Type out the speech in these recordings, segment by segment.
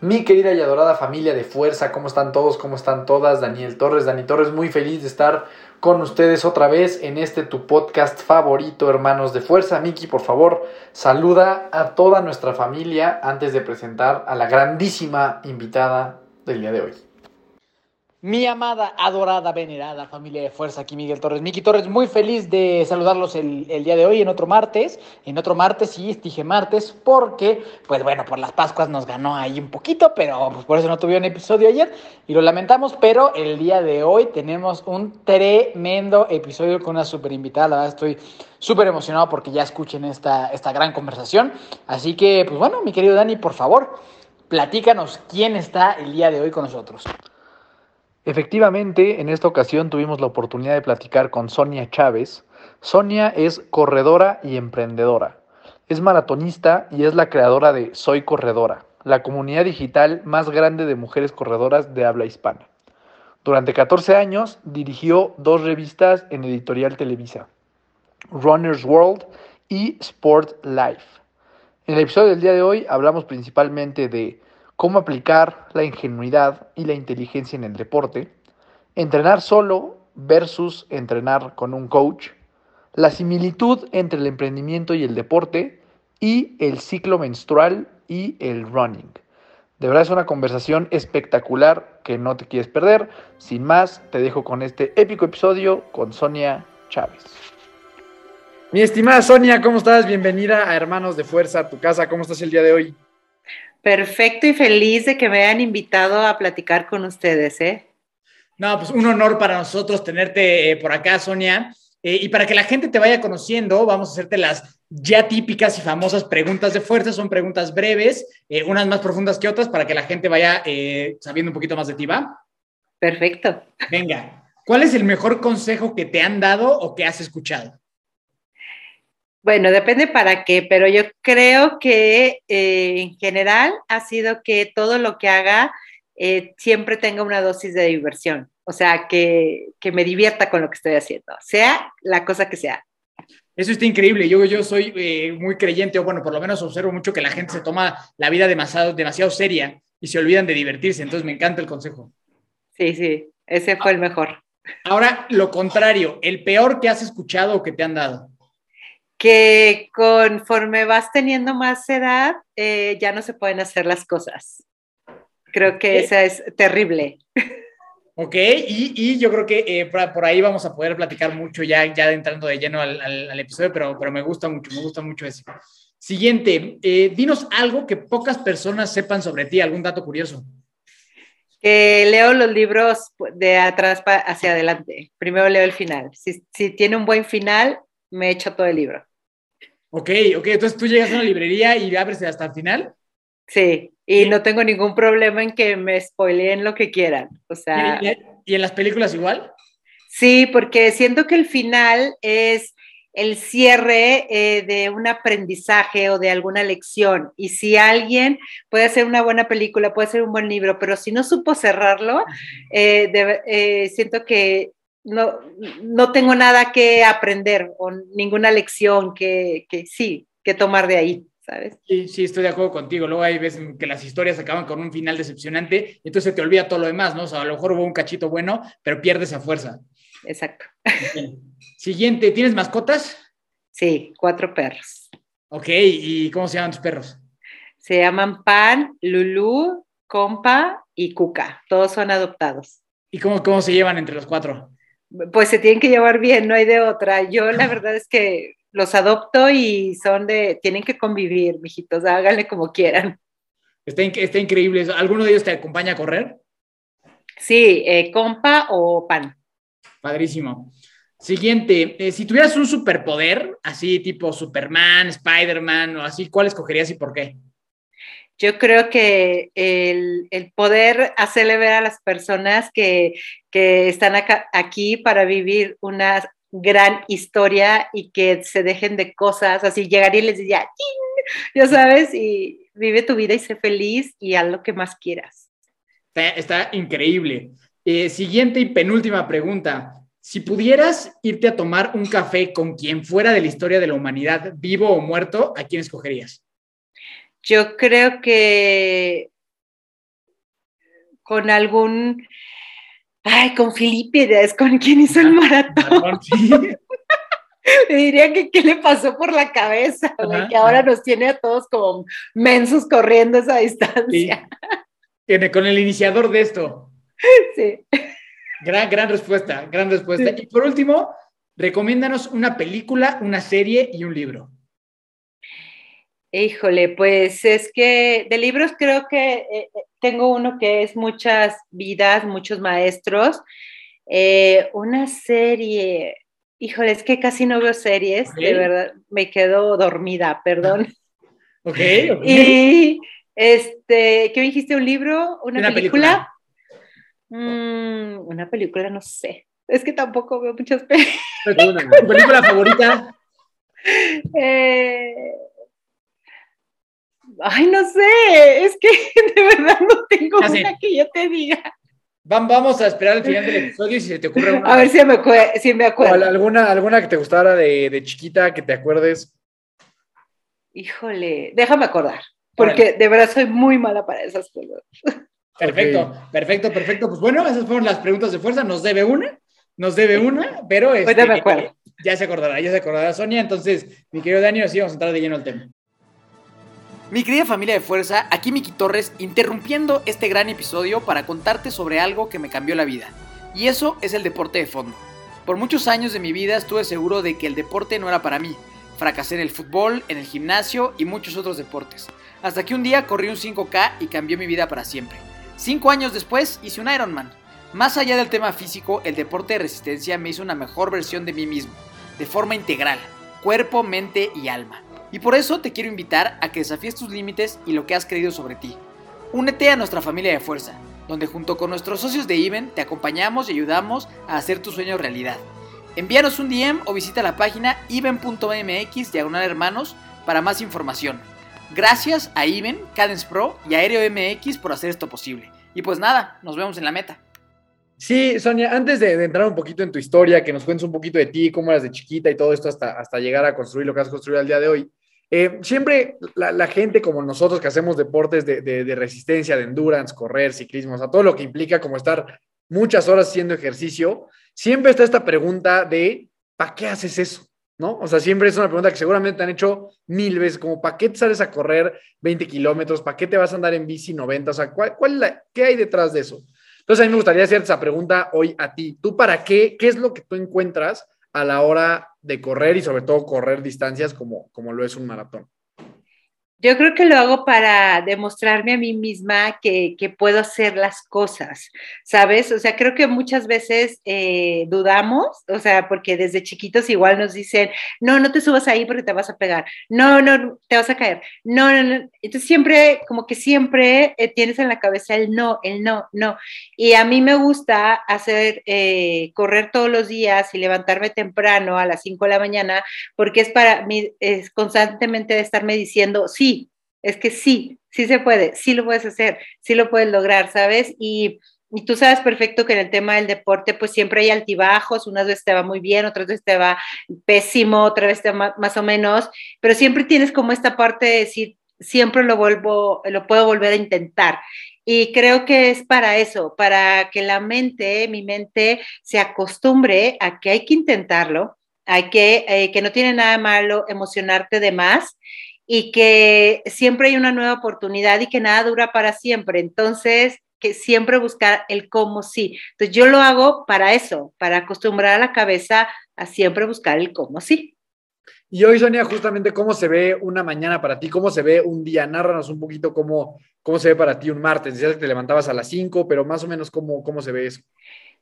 Mi querida y adorada familia de fuerza, ¿cómo están todos? ¿Cómo están todas? Daniel Torres, Dani Torres, muy feliz de estar con ustedes otra vez en este tu podcast favorito, hermanos de fuerza. Miki, por favor, saluda a toda nuestra familia antes de presentar a la grandísima invitada del día de hoy. Mi amada, adorada, venerada familia de fuerza, aquí Miguel Torres. Miki Torres, muy feliz de saludarlos el, día de hoy en otro martes. En otro martes, sí, dije martes, porque, pues bueno, por las Pascuas nos ganó ahí un poquito, pero pues por eso no tuvieron episodio ayer y lo lamentamos. Pero el día de hoy tenemos un tremendo episodio con una super invitada. La verdad, estoy súper emocionado porque ya escuchen esta, esta gran conversación. Así que, pues bueno, mi querido Dani, por favor, platícanos quién está el día de hoy con nosotros. Efectivamente, en esta ocasión tuvimos la oportunidad de platicar con Sonia Chávez. Sonia es corredora y emprendedora. Es maratonista y es la creadora de Soy Corredora, la comunidad digital más grande de mujeres corredoras de habla hispana. Durante 14 años dirigió dos revistas en Editorial Televisa, Runner's World y Sport Life. En el episodio del día de hoy hablamos principalmente de cómo aplicar la ingenuidad y la inteligencia en el deporte, entrenar solo versus entrenar con un coach, la similitud entre el emprendimiento y el deporte y el ciclo menstrual y el running. De verdad es una conversación espectacular que no te quieres perder. Sin más, te dejo con este épico episodio con Sonia Chávez. Mi estimada Sonia, ¿cómo estás? Bienvenida a Hermanos de Fuerza, a tu casa. ¿Cómo estás el día de hoy? Perfecto y feliz de que me hayan invitado a platicar con ustedes, ¿eh? No, pues un honor para nosotros tenerte eh, por acá, Sonia. Eh, y para que la gente te vaya conociendo, vamos a hacerte las ya típicas y famosas preguntas de fuerza. Son preguntas breves, eh, unas más profundas que otras, para que la gente vaya sabiendo un poquito más de ti, ¿va? Perfecto. Venga, ¿cuál es el mejor consejo que te han dado o que has escuchado? Bueno, depende para qué, pero yo creo que eh, en general ha sido que todo lo que haga eh, siempre tenga una dosis de diversión. O sea, que, que me divierta con lo que estoy haciendo, sea la cosa que sea. Eso está increíble. Yo, yo soy eh, muy creyente, o bueno, por lo menos observo mucho que la gente se toma la vida demasiado, demasiado seria y se olvidan de divertirse. Entonces me encanta el consejo. Sí, sí, ese fue el mejor. Ahora, lo contrario, el peor que has escuchado o que te han dado. Que conforme vas teniendo más edad, eh, ya no se pueden hacer las cosas. Creo que esa es terrible. Ok, y, y yo creo que eh, por, por ahí vamos a poder platicar mucho ya, ya entrando de lleno al, al- al episodio, pero, pero me gusta mucho, me gusta mucho eso. Siguiente, eh, dinos algo que pocas personas sepan sobre ti, algún dato curioso. Que leo los libros de atrás hacia adelante. Primero leo el final. Si, si tiene un buen final, me echo todo el libro. Ok, ok, entonces tú llegas a una librería y abres hasta el final. Sí, y no tengo ningún problema en que me spoileen lo que quieran. O sea, ¿Y, y- en las películas igual? sí, porque siento que el final es el cierre eh, de un aprendizaje o de alguna lección. Y si alguien puede hacer una buena película, puede hacer un buen libro, pero si no supo cerrarlo, eh, de- eh, siento que no, no tengo nada que aprender o ninguna lección que, que sí, que tomar de ahí, ¿sabes? Sí, sí, estoy de acuerdo contigo. Luego hay veces que las historias acaban con un final decepcionante, entonces se te olvida todo lo demás, ¿no? O sea, a lo mejor hubo un cachito bueno, pero pierdes a fuerza. Exacto. Siguiente, ¿tienes mascotas? Sí, cuatro perros. Ok, ¿y cómo se llaman tus perros? Se llaman Pan, Lulú, Compa y Cuca. Todos son adoptados. ¿Y cómo, cómo se llevan entre los cuatro? Pues se tienen que llevar bien, no hay de otra. Yo la verdad es que los adopto y son de, tienen que convivir, mijitos, háganle como quieran. Está, in- está increíble. eso. ¿Alguno de ellos te acompaña a correr? Sí, eh, compa o pan. Padrísimo. Siguiente, eh, si tuvieras un superpoder, así tipo Superman, Spider-Man o así, ¿cuál escogerías y por qué? Yo creo que el, poder hacerle ver a las personas que, están aquí para vivir una gran historia y que se dejen de cosas, así llegaría y les diría, ya sabes, y vive tu vida y sé feliz y haz lo que más quieras. Está, increíble. Eh, siguiente y penúltima pregunta. Si pudieras irte a tomar un café con quien fuera de la historia de la humanidad, vivo o muerto, ¿a quién escogerías? Yo creo que con algún, ay, con Filipides, con quien hizo el maratón. Me diría que qué le pasó por la cabeza, que ahora nos tiene a todos como mensos corriendo esa distancia. Tiene con el iniciador de esto. Sí. Gran, gran respuesta, gran respuesta. Y por último, recomiéndanos una película, una serie y un libro. Híjole, pues es que de libros creo que eh, eh, tengo uno que es Muchas vidas, muchos maestros. Eh, una serie, híjole, es que casi no veo series, de verdad, me quedo dormida, perdón. Ok, Y, este, ¿qué dijiste? ¿Un libro? ¿Una, película? Mm, una película, no sé. Es que tampoco veo muchas películas. ¿Tu película favorita? Eh, ay, no sé, es que de verdad no tengo una que yo te diga. Vamos a esperar el final del episodio y si se te ocurre una. A ver si me, si me acuerdo. alguna, alguna que te gustara de, de, chiquita, que te acuerdes. Híjole, déjame acordar, porque de verdad soy muy mala para esas cosas. Perfecto, perfecto, perfecto. Pues bueno, esas fueron las preguntas de fuerza. Nos debe una, nos debe una, pero este, ya se acordará, ya se acordará Sonia. Entonces, mi querido Dani, así vamos a entrar de lleno al tema. Mi querida familia de fuerza, aquí Miki Torres interrumpiendo este gran episodio para contarte sobre algo que me cambió la vida. Y eso es el deporte de fondo. Por muchos años de mi vida estuve seguro de que el deporte no era para mí. Fracasé en el fútbol, en el gimnasio y muchos otros deportes. Hasta que un día corrí un 5K y cambió mi vida para siempre. Cinco años después hice un Ironman. Más allá del tema físico, el deporte de resistencia me hizo una mejor versión de mí mismo, de forma integral, cuerpo, mente y alma. Y por eso te quiero invitar a que desafíes tus límites y lo que has creído sobre ti. Únete a nuestra familia de fuerza, donde junto con nuestros socios de Even te acompañamos y ayudamos a hacer tus sueños realidad. Envíanos un DM o visita la página even.mx diagonal hermanos para más información. Gracias a Iven, Cadence Pro y Aéreo MX por hacer esto posible. Y pues nada, nos vemos en la meta. Sí, Sonia, antes de, entrar un poquito en tu historia, que nos cuentes un poquito de ti, cómo eras de chiquita y todo esto hasta, hasta llegar a construir lo que has construido al día de hoy. Eh, siempre la, gente como nosotros que hacemos deportes de, resistencia, de endurance, correr, ciclismo, o sea, todo lo que implica como estar muchas horas haciendo ejercicio, siempre está esta pregunta de, ¿para qué haces eso? ¿no? O sea, siempre es una pregunta que seguramente te han hecho mil veces, como ¿para qué te sales a correr 20 kilómetros? ¿Para qué te vas a andar en bici 90? O sea, ¿cuál, cuál ¿qué hay detrás de eso? Entonces, a mí me gustaría hacerte esa pregunta hoy a ti. ¿Tú para qué? ¿Qué es lo que tú encuentras a la hora de correr y sobre todo correr distancias como, como lo es un maratón? Yo creo que lo hago para demostrarme a mí misma que, puedo hacer las cosas, ¿sabes? O sea, creo que muchas veces eh, dudamos, o sea, porque desde chiquitos igual nos dicen, no, no te subas ahí porque te vas a pegar, no, no, te vas a caer, no, no, no. Entonces siempre, como que siempre eh, tienes en la cabeza el no, el no, no. Y a mí me gusta hacer, eh, correr todos los días y levantarme temprano a las 5 de la mañana, porque es para mí, es constantemente estarme diciendo, sí, es que sí, sí se puede, sí lo puedes hacer, sí lo puedes lograr, ¿sabes? Y, tú sabes perfecto que en el tema del deporte, pues siempre hay altibajos, unas veces te va muy bien, otras veces te va pésimo, otra vez te más o menos, pero siempre tienes como esta parte de decir, siempre lo vuelvo, lo puedo volver a intentar. Y creo que es para eso, para que la mente, mi mente, se acostumbre a que hay que intentarlo, hay que, eh, que no tiene nada malo emocionarte de más y que siempre hay una nueva oportunidad y que nada dura para siempre. Entonces, que siempre buscar el cómo sí. Entonces, yo lo hago para eso, para acostumbrar a la cabeza a siempre buscar el cómo sí. Y hoy, Sonia, justamente cómo se ve una mañana para ti, cómo se ve un día. Nárranos un poquito cómo, cómo se ve para ti un martes. Decías que te levantabas a las 5, pero más o menos cómo, cómo se ve eso.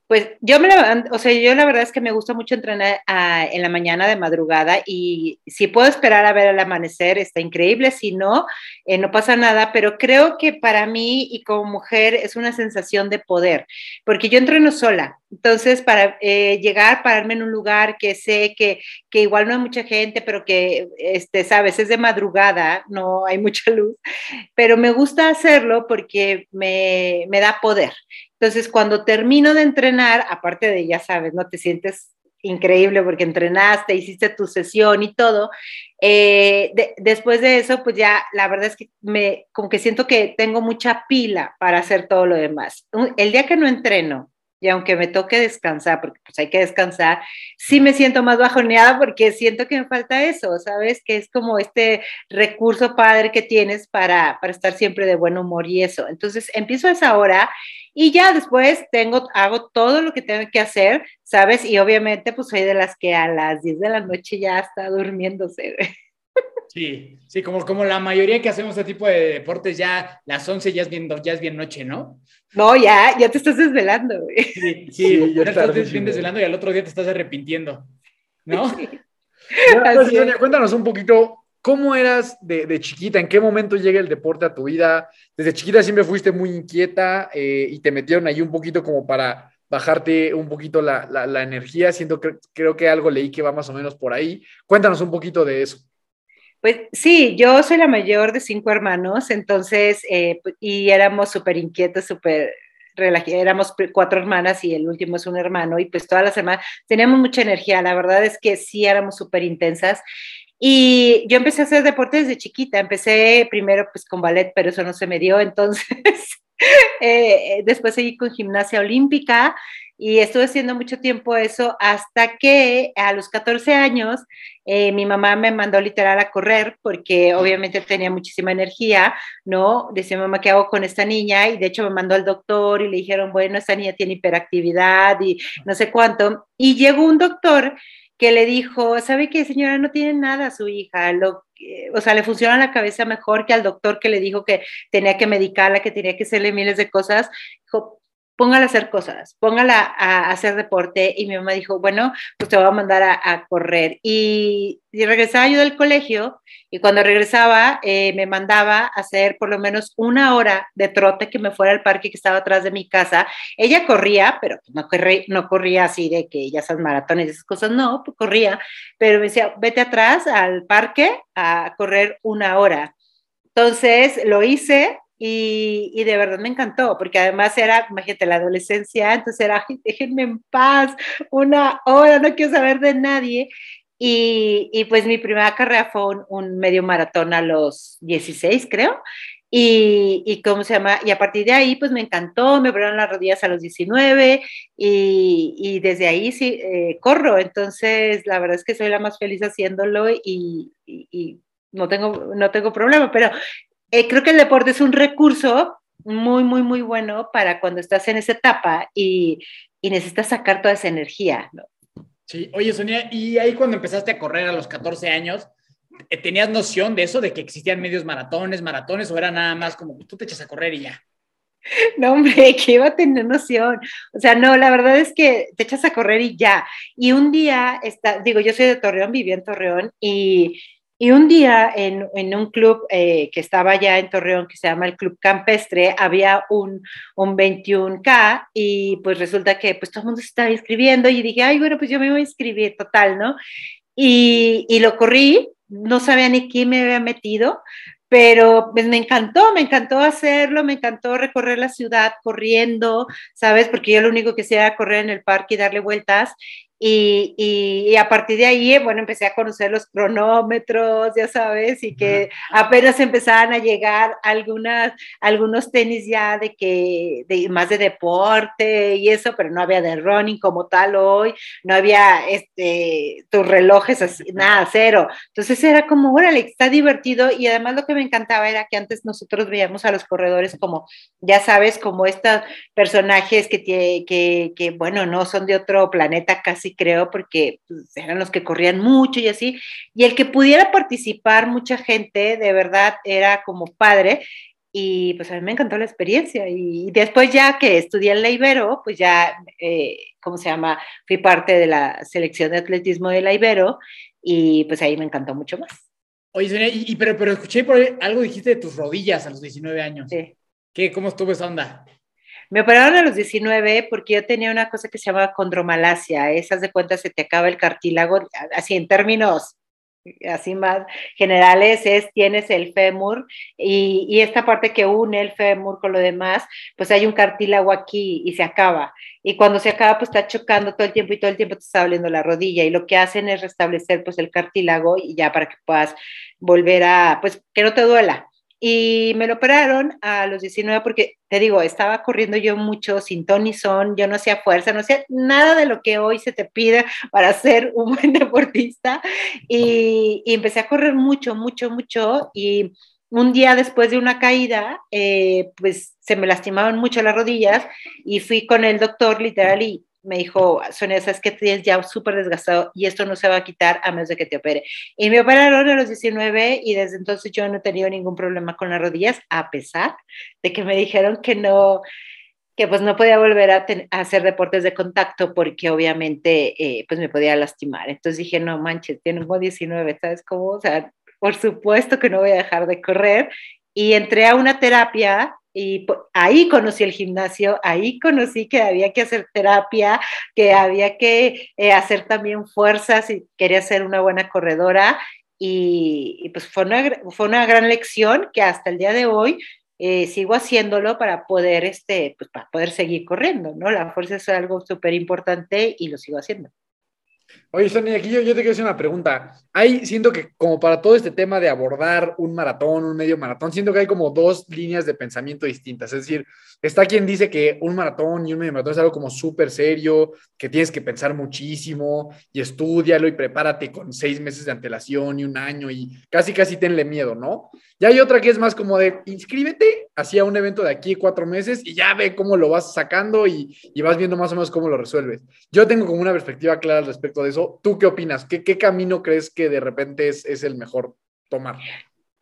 Pues yo me o sea, yo la verdad es que me gusta mucho entrenar ah, en la mañana de madrugada y si puedo esperar a ver el amanecer, está increíble, si no, eh, no pasa nada, pero creo que para mí y como mujer es una sensación de poder, porque yo entreno sola, entonces para eh, llegar, pararme en un lugar que sé que, que, igual no hay mucha gente, pero que, este, sabes, es de madrugada, no hay mucha luz, pero me gusta hacerlo porque me, me da poder. Entonces, cuando termino de entrenar, aparte de, ya sabes, ¿no? Te sientes increíble porque entrenaste, hiciste tu sesión y todo. Eh, después de eso, pues ya la verdad es que me, como que siento que tengo mucha pila para hacer todo lo demás. El día que no entreno, y aunque me toque descansar, porque pues hay que descansar, sí me siento más bajoneada porque siento que me falta eso, ¿sabes? Que es como este recurso padre que tienes para, para estar siempre de buen humor y eso. Entonces empiezo a esa hora y ya después tengo, hago todo lo que tengo que hacer, ¿sabes? Y obviamente pues soy de las que a las 10 de la noche ya está durmiéndose. Sí, sí, como, como la mayoría que hacemos este tipo de deportes, ya las 11 ya es bien, ya es bien noche, ¿no? No, ya, ya te estás desvelando, güey. Sí, sí, ya estás desvelando y al otro día te estás arrepintiendo, ¿no? Pues, cuéntanos un poquito, ¿cómo eras de, chiquita? ¿En qué momento llega el deporte a tu vida? Desde chiquita siempre fuiste muy inquieta eh, y te metieron ahí un poquito como para bajarte un poquito la, la, energía. Siento que creo que algo leí que va más o menos por ahí. Cuéntanos un poquito de eso. Pues sí, yo soy la mayor de cinco hermanos, entonces, eh, y éramos súper inquietos, súper éramos cuatro hermanas y el último es un hermano, y pues todas las semanas teníamos mucha energía, la verdad es que sí éramos súper intensas. Y yo empecé a hacer deporte desde chiquita, empecé primero pues con ballet, pero eso no se me dio, entonces eh, después seguí con gimnasia olímpica y estuve haciendo mucho tiempo eso hasta que a los 14 años eh, mi mamá me mandó literal a correr porque obviamente tenía muchísima energía, ¿no? Decía mamá, ¿qué hago con esta niña? Y de hecho me mandó al doctor y le dijeron, bueno, esta niña tiene hiperactividad y no sé cuánto. Y llegó un doctor que le dijo, ¿sabe qué, señora? No tiene nada su hija, lo, o sea, le funciona la cabeza mejor que al doctor que le dijo que tenía que medicarla, que tenía que hacerle miles de cosas. Dijo, póngala a hacer cosas, póngala a, hacer deporte. Y mi mamá dijo, bueno, pues te voy a mandar a, correr. Y, regresaba yo del colegio y cuando regresaba eh, me mandaba a hacer por lo menos una hora de trote que me fuera al parque que estaba atrás de mi casa. Ella corría, pero no corría, no corría así de que ya esas maratones y esas cosas, no, pues corría, pero me decía, vete atrás al parque a correr una hora. Entonces lo hice, y, de verdad me encantó, porque además era, imagínate, la adolescencia, entonces era, déjenme en paz, una hora, no quiero saber de nadie. Y, y pues mi primera carrera fue un, medio maratón a los 16, creo. Y, y, cómo se llama, y a partir de ahí, pues me encantó, me abrieron las rodillas a los 19 y, y desde ahí sí eh, corro. Entonces, la verdad es que soy la más feliz haciéndolo y, y no tengo, no tengo problema, pero eh, creo que el deporte es un recurso muy, muy, muy bueno para cuando estás en esa etapa y, y necesitas sacar toda esa energía. ¿no? Sí, oye Sonia, y ahí cuando empezaste a correr a los 14 años, eh, ¿tenías noción de eso, de que existían medios maratones, maratones, o era nada más como tú te echas a correr y ya? No, hombre, que iba a tener noción. O sea, no, la verdad es que te echas a correr y ya. Y un día, está, digo, yo soy de Torreón, viví en Torreón y y un día en, en un club eh, que estaba ya en Torreón, que se llama el Club Campestre, había un, un 21K y pues resulta que pues todo el mundo se estaba inscribiendo y dije, ay, bueno, pues yo me voy a inscribir, total, ¿no? Y, y lo corrí, no sabía ni quién me había metido, pero pues me encantó, me encantó hacerlo, me encantó recorrer la ciudad corriendo, ¿sabes? Porque yo lo único que hacía era correr en el parque y darle vueltas y, y, a partir de ahí, bueno, empecé a conocer los cronómetros, ya sabes, y que apenas empezaban a llegar algunas, algunos tenis ya de que, de, más de deporte y eso, pero no había de running como tal hoy, no había este, tus relojes así, nada, cero. Entonces era como, órale, está divertido y además lo que me encantaba era que antes nosotros veíamos a los corredores como, ya sabes, como estos personajes que, que, que bueno, no son de otro planeta casi creo, porque pues, eran los que corrían mucho y así, y el que pudiera participar mucha gente, de verdad, era como padre, y pues a mí me encantó la experiencia. Y después ya que estudié en la Ibero, pues ya, eh, ¿cómo se llama? Fui parte de la selección de atletismo de la Ibero y pues ahí me encantó mucho más. Oye, Sonia, y, pero, pero escuché por ahí, algo dijiste de tus rodillas a los 19 años. Sí. ¿Qué, ¿Cómo estuvo esa onda? Me operaron a los 19 porque yo tenía una cosa que se llama condromalacia. Esas de cuenta se te acaba el cartílago, así en términos así más generales, es tienes el fémur y, y, esta parte que une el fémur con lo demás, pues hay un cartílago aquí y se acaba. Y cuando se acaba, pues está chocando todo el tiempo y todo el tiempo te está doliendo la rodilla y lo que hacen es restablecer pues el cartílago y ya para que puedas volver a, pues que no te duela. Y me lo operaron a los 19 porque, te digo, estaba corriendo yo mucho sin ton son, yo no hacía fuerza, no hacía nada de lo que hoy se te pide para ser un buen deportista. Y, empecé a correr mucho, mucho, mucho. Y un día después de una caída, eh, pues se me lastimaban mucho las rodillas y fui con el doctor literal y me dijo, Sonia, sabes que tienes ya súper desgastado y esto no se va a quitar a menos de que te opere. Y me operaron a los 19 y desde entonces yo no he tenido ningún problema con las rodillas, a pesar de que me dijeron que no, que pues no podía volver a, hacer deportes de contacto porque obviamente eh, pues me podía lastimar. Entonces dije, no manches, tengo 19, ¿sabes cómo? O sea, por supuesto que no voy a dejar de correr. Y entré a una terapia y ahí conocí el gimnasio, ahí conocí que había que hacer terapia, que había que eh, hacer también fuerzas y quería ser una buena corredora. Y, pues fue una, fue una gran lección que hasta el día de hoy eh, sigo haciéndolo para poder, este, pues para poder seguir corriendo, ¿no? La fuerza es algo súper importante y lo sigo haciendo. Oye, Sonia, aquí yo, yo, te quiero hacer una pregunta. Hay, siento que como para todo este tema de abordar un maratón, un medio maratón, siento que hay como dos líneas de pensamiento distintas. Es decir, está quien dice que un maratón y un medio maratón es algo como súper serio, que tienes que pensar muchísimo y estudialo y prepárate con seis meses de antelación y un año y casi, casi tenle miedo, ¿no? Y hay otra que es más como de inscríbete hacia un evento de aquí cuatro meses y ya ve cómo lo vas sacando y, y vas viendo más o menos cómo lo resuelves. Yo tengo como una perspectiva clara al respecto de eso. ¿Tú qué opinas? ¿Qué, camino crees que de repente es, el mejor tomar?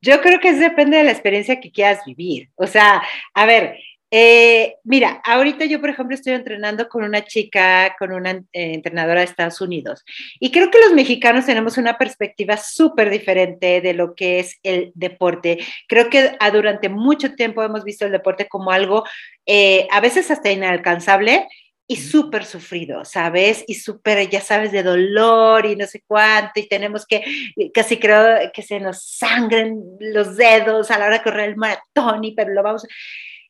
Yo creo que depende de la experiencia que quieras vivir. O sea, a ver, eh, mira, ahorita yo, por ejemplo, estoy entrenando con una chica, con una eh, entrenadora de Estados Unidos. Y creo que los mexicanos tenemos una perspectiva súper diferente de lo que es el deporte. Creo que durante mucho tiempo hemos visto el deporte como algo eh, a veces hasta inalcanzable y súper sufrido, ¿sabes? Y súper, ya sabes, de dolor y no sé cuánto, y tenemos que, casi creo que se nos sangren los dedos a la hora de correr el maratón, y pero lo vamos.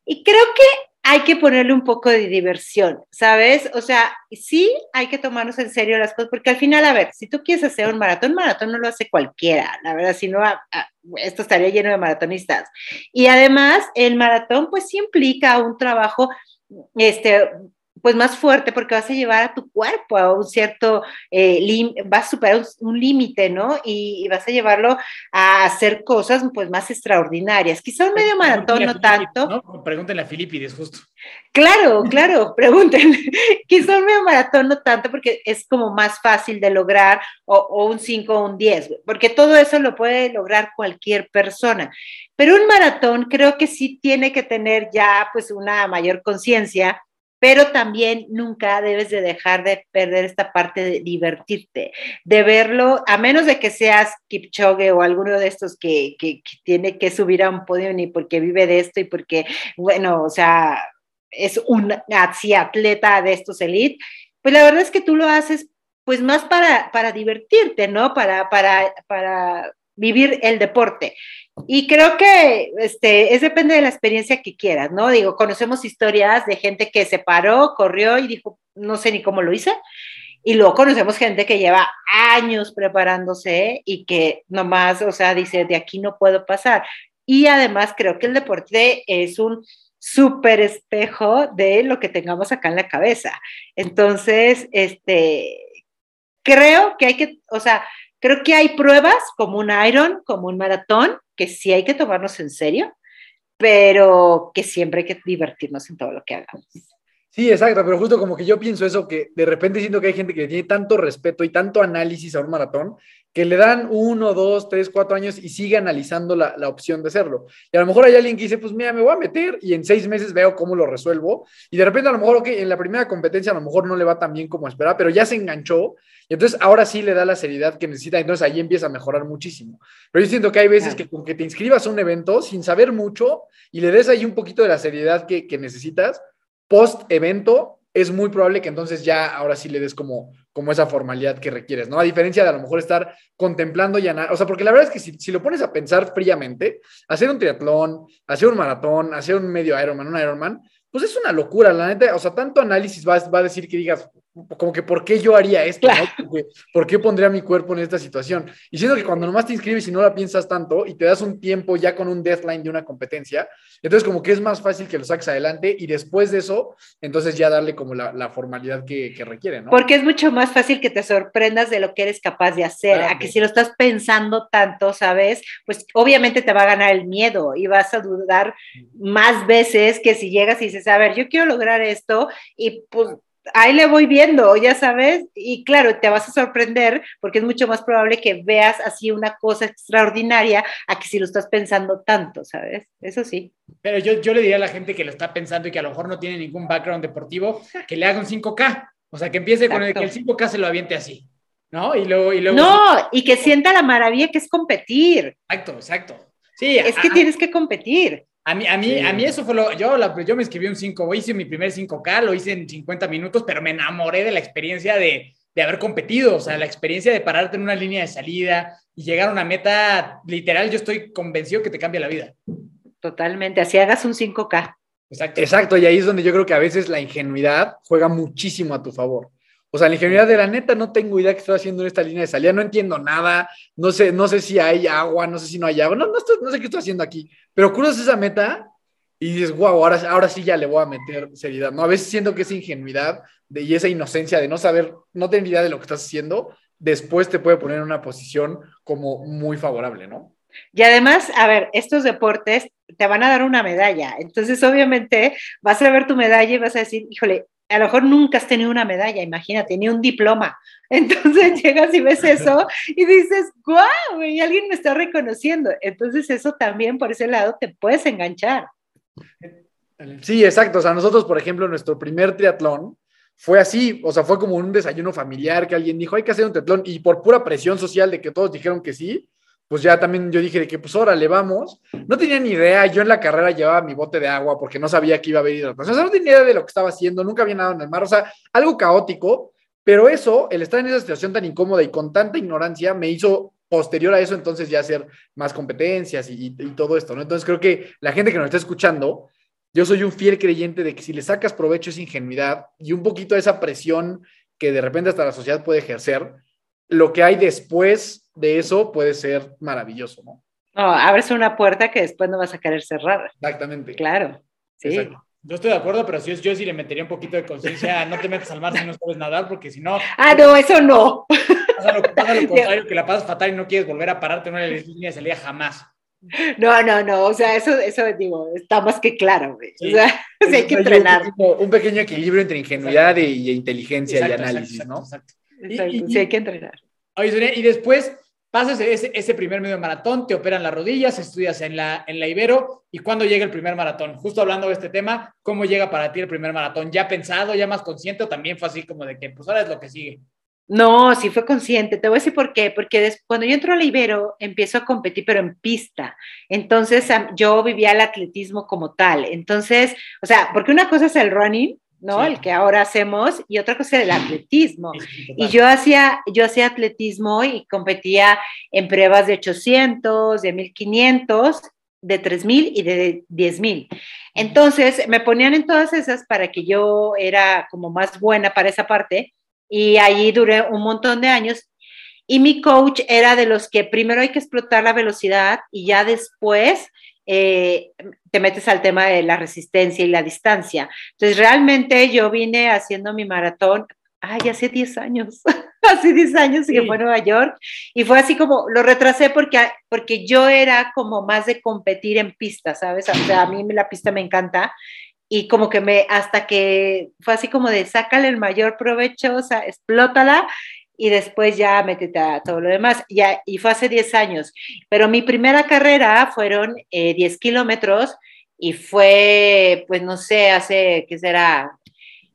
Y creo que hay que ponerle un poco de diversión, ¿sabes? O sea, sí hay que tomarnos en serio las cosas, porque al final, a ver, si tú quieres hacer un maratón, maratón no lo hace cualquiera, la verdad, si no, esto estaría lleno de maratonistas. Y además, el maratón, pues sí implica un trabajo este, pues más fuerte porque vas a llevar a tu cuerpo a un cierto, eh, vas a superar un, límite, ¿no? Y, vas a llevarlo a hacer cosas pues más extraordinarias. Quizá un medio maratón no tanto. ¿no? Pregúntenle a Filipides justo. Claro, claro, pregúntenle. Quizá un medio maratón no tanto porque es como más fácil de lograr o, o un 5 o un 10, porque todo eso lo puede lograr cualquier persona. Pero un maratón creo que sí tiene que tener ya pues una mayor conciencia pero también nunca debes de dejar de perder esta parte de divertirte, de verlo, a menos de que seas Kipchoge o alguno de estos que, tiene que subir a un podio ni porque vive de esto y porque, bueno, o sea, es un atleta de estos elite, pues la verdad es que tú lo haces pues más para, para divertirte, ¿no? Para, para, para vivir el deporte. Y creo que este, es depende de la experiencia que quieras, ¿no? Digo, conocemos historias de gente que se paró, corrió y dijo, no sé ni cómo lo hice. Y luego conocemos gente que lleva años preparándose y que nomás, o sea, dice, de aquí no puedo pasar. Y además creo que el deporte es un súper espejo de lo que tengamos acá en la cabeza. Entonces, este, creo que hay que, o sea, Creo que hay pruebas como un Iron, como un maratón, que sí hay que tomarnos en serio, pero que siempre hay que divertirnos en todo lo que hagamos. Sí, exacto, pero justo como que yo pienso eso, que de repente siento que hay gente que tiene tanto respeto y tanto análisis a un maratón, que le dan uno, dos, tres, cuatro años y sigue analizando la, la, opción de hacerlo. Y a lo mejor hay alguien que dice, pues mira, me voy a meter y en seis meses veo cómo lo resuelvo. Y de repente a lo mejor, ok, en la primera competencia a lo mejor no le va tan bien como esperaba, pero ya se enganchó y entonces ahora sí le da la seriedad que necesita. Entonces ahí empieza a mejorar muchísimo. Pero yo siento que hay veces que con que te inscribas a un evento sin saber mucho y le des ahí un poquito de la seriedad que, que necesitas, post evento, es muy probable que entonces ya ahora sí le des como como esa formalidad que requieres, ¿no? A diferencia de a lo mejor estar contemplando y o sea, porque la verdad es que si, si, lo pones a pensar fríamente, hacer un triatlón, hacer un maratón, hacer un medio Ironman, un Ironman, pues es una locura, la neta, o sea, tanto análisis va, va a decir que digas, como que ¿por qué yo haría esto? ¿no? ¿Por qué pondría mi cuerpo en esta situación? Y siento que cuando nomás te inscribes y no la piensas tanto y te das un tiempo ya con un deadline de una competencia, entonces como que es más fácil que lo saques adelante y después de eso, entonces ya darle como la, la formalidad que, que, requiere, ¿no? Porque es mucho más fácil que te sorprendas de lo que eres capaz de hacer, claro. a que si lo estás pensando tanto, ¿sabes? Pues obviamente te va a ganar el miedo y vas a dudar más veces que si llegas y dices, a ver, yo quiero lograr esto y pues ahí le voy viendo, ya sabes, y claro, te vas a sorprender porque es mucho más probable que veas así una cosa extraordinaria a que si lo estás pensando tanto, ¿sabes? Eso sí. Pero yo, yo le diría a la gente que lo está pensando y que a lo mejor no tiene ningún background deportivo, que le haga un 5K, o sea, que empiece Exacto. con el que el 5K se lo aviente así, ¿no? Y luego... Y luego no, y que sienta la maravilla que es competir. Exacto, exacto. Sí, es que tienes que competir. A mí, a mí, sí. a mí eso fue lo. Yo, la, yo me inscribí un 5, hice mi primer 5K, lo hice en 50 minutos, pero me enamoré de la experiencia de, de haber competido, o sea, la experiencia de pararte en una línea de salida y llegar a una meta literal, yo estoy convencido que te cambia la vida. Totalmente, así hagas un 5K. Exacto. Exacto, y ahí es donde yo creo que a veces la ingenuidad juega muchísimo a tu favor. O sea, la ingenuidad de la neta, no tengo idea qué estoy haciendo en esta línea de salida, no entiendo nada, no sé, no sé si hay agua, no sé si no hay agua, no, no sé qué estoy haciendo aquí. Pero cruzas esa meta y dices, wow, ahora, ahora sí ya le voy a meter seriedad, ¿no? A veces siento que esa ingenuidad de, y esa inocencia de no saber, no tener idea de lo que estás haciendo, después te puede poner en una posición como muy favorable, ¿no? Y además, a ver, estos deportes te van a dar una medalla. Entonces, obviamente, vas a ver tu medalla y vas a decir, híjole, a lo mejor nunca has tenido una medalla, imagínate, ni un diploma. Entonces llegas y ves eso y dices, guau, y alguien me está reconociendo. Entonces eso también por ese lado te puedes enganchar. Sí, exacto. O sea, nosotros, por ejemplo, nuestro primer triatlón fue así, o sea, fue como un desayuno familiar que alguien dijo, hay que hacer un triatlón y por pura presión social de que todos dijeron que sí, pues ya también yo dije de que pues órale, vamos. No tenía ni idea, yo en la carrera llevaba mi bote de agua porque no sabía que iba a haber hidratación. O sea, no tenía idea de lo que estaba haciendo, nunca había nadado en el mar, o sea, algo caótico, pero eso, el estar en esa situación tan incómoda y con tanta ignorancia, me hizo posterior a eso entonces ya hacer más competencias y, y, y todo esto, ¿no? Entonces creo que la gente que nos está escuchando, yo soy un fiel creyente de que si le sacas provecho esa ingenuidad y un poquito de esa presión que de repente hasta la sociedad puede ejercer, lo que hay después de eso puede ser maravilloso, ¿no? No, abres una puerta que después no vas a querer cerrar. Exactamente. Claro, sí. Exacto. Yo estoy de acuerdo, pero sí, yo sí le metería un poquito de conciencia, no te metas al mar si no sabes nadar, porque si no... Ah, no, eso no. Pasa lo, pasa lo contrario, que la pasas fatal y no quieres volver a pararte en una línea de salida jamás. No, no, no, o sea, eso, eso digo, está más que claro, güey. Sí. O sea, sí hay que entrenar. Un, un, pequeño equilibrio entre ingenuidad y, y, inteligencia exacto, y análisis, exacto, ¿no? Exacto, y, sí hay que entrenar. Oye, Sonia, y después pasas ese, ese, primer medio maratón, te operan las rodillas, estudias en la, en la Ibero, ¿y cuándo llega el primer maratón? Justo hablando de este tema, ¿cómo llega para ti el primer maratón? ¿Ya pensado, ya más consciente o también fue así como de que, pues ahora es lo que sigue? No, sí fue consciente. Te voy a decir por qué. Porque después, cuando yo entro a la Ibero, empiezo a competir, pero en pista. Entonces, yo vivía el atletismo como tal. Entonces, o sea, porque una cosa es el running, ¿no? Sí. El que ahora hacemos, y otra cosa es el atletismo. Sí, y yo hacía, yo hacía atletismo y competía en pruebas de 800, de 1500, de 3000 y de 10000. Entonces, me ponían en todas esas para que yo era como más buena para esa parte y allí duré un montón de años. Y mi coach era de los que primero hay que explotar la velocidad y ya después eh, te metes al tema de la resistencia y la distancia. Entonces, realmente yo vine haciendo mi maratón, ay, hace 10 años, hace 10 años sí. que fue a Nueva York, y fue así como, lo retrasé porque, porque yo era como más de competir en pista, ¿sabes? O sea, a mí la pista me encanta, y como que me, hasta que fue así como de sácale el mayor provecho, o sea, explótala y después ya métete a todo lo demás. Ya, y fue hace 10 años. Pero mi primera carrera fueron 10 eh, kilómetros y fue, pues no sé, hace, ¿qué será?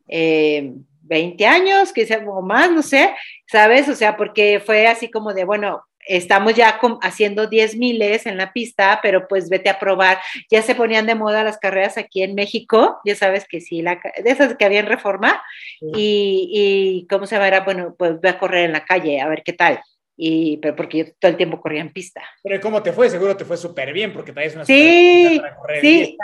20 eh, años, que sea o más, no sé, ¿sabes? O sea, porque fue así como de, bueno, estamos ya haciendo 10 miles en la pista, pero pues vete a probar. Ya se ponían de moda las carreras aquí en México, ya sabes que sí, la, de esas que había en Reforma, y, y, ¿cómo se llama? bueno, pues ve a correr en la calle, a ver qué tal. Y, pero porque yo todo el tiempo corría en pista. Pero ¿cómo te fue? Seguro te fue súper bien porque traes una sí, para correr sí,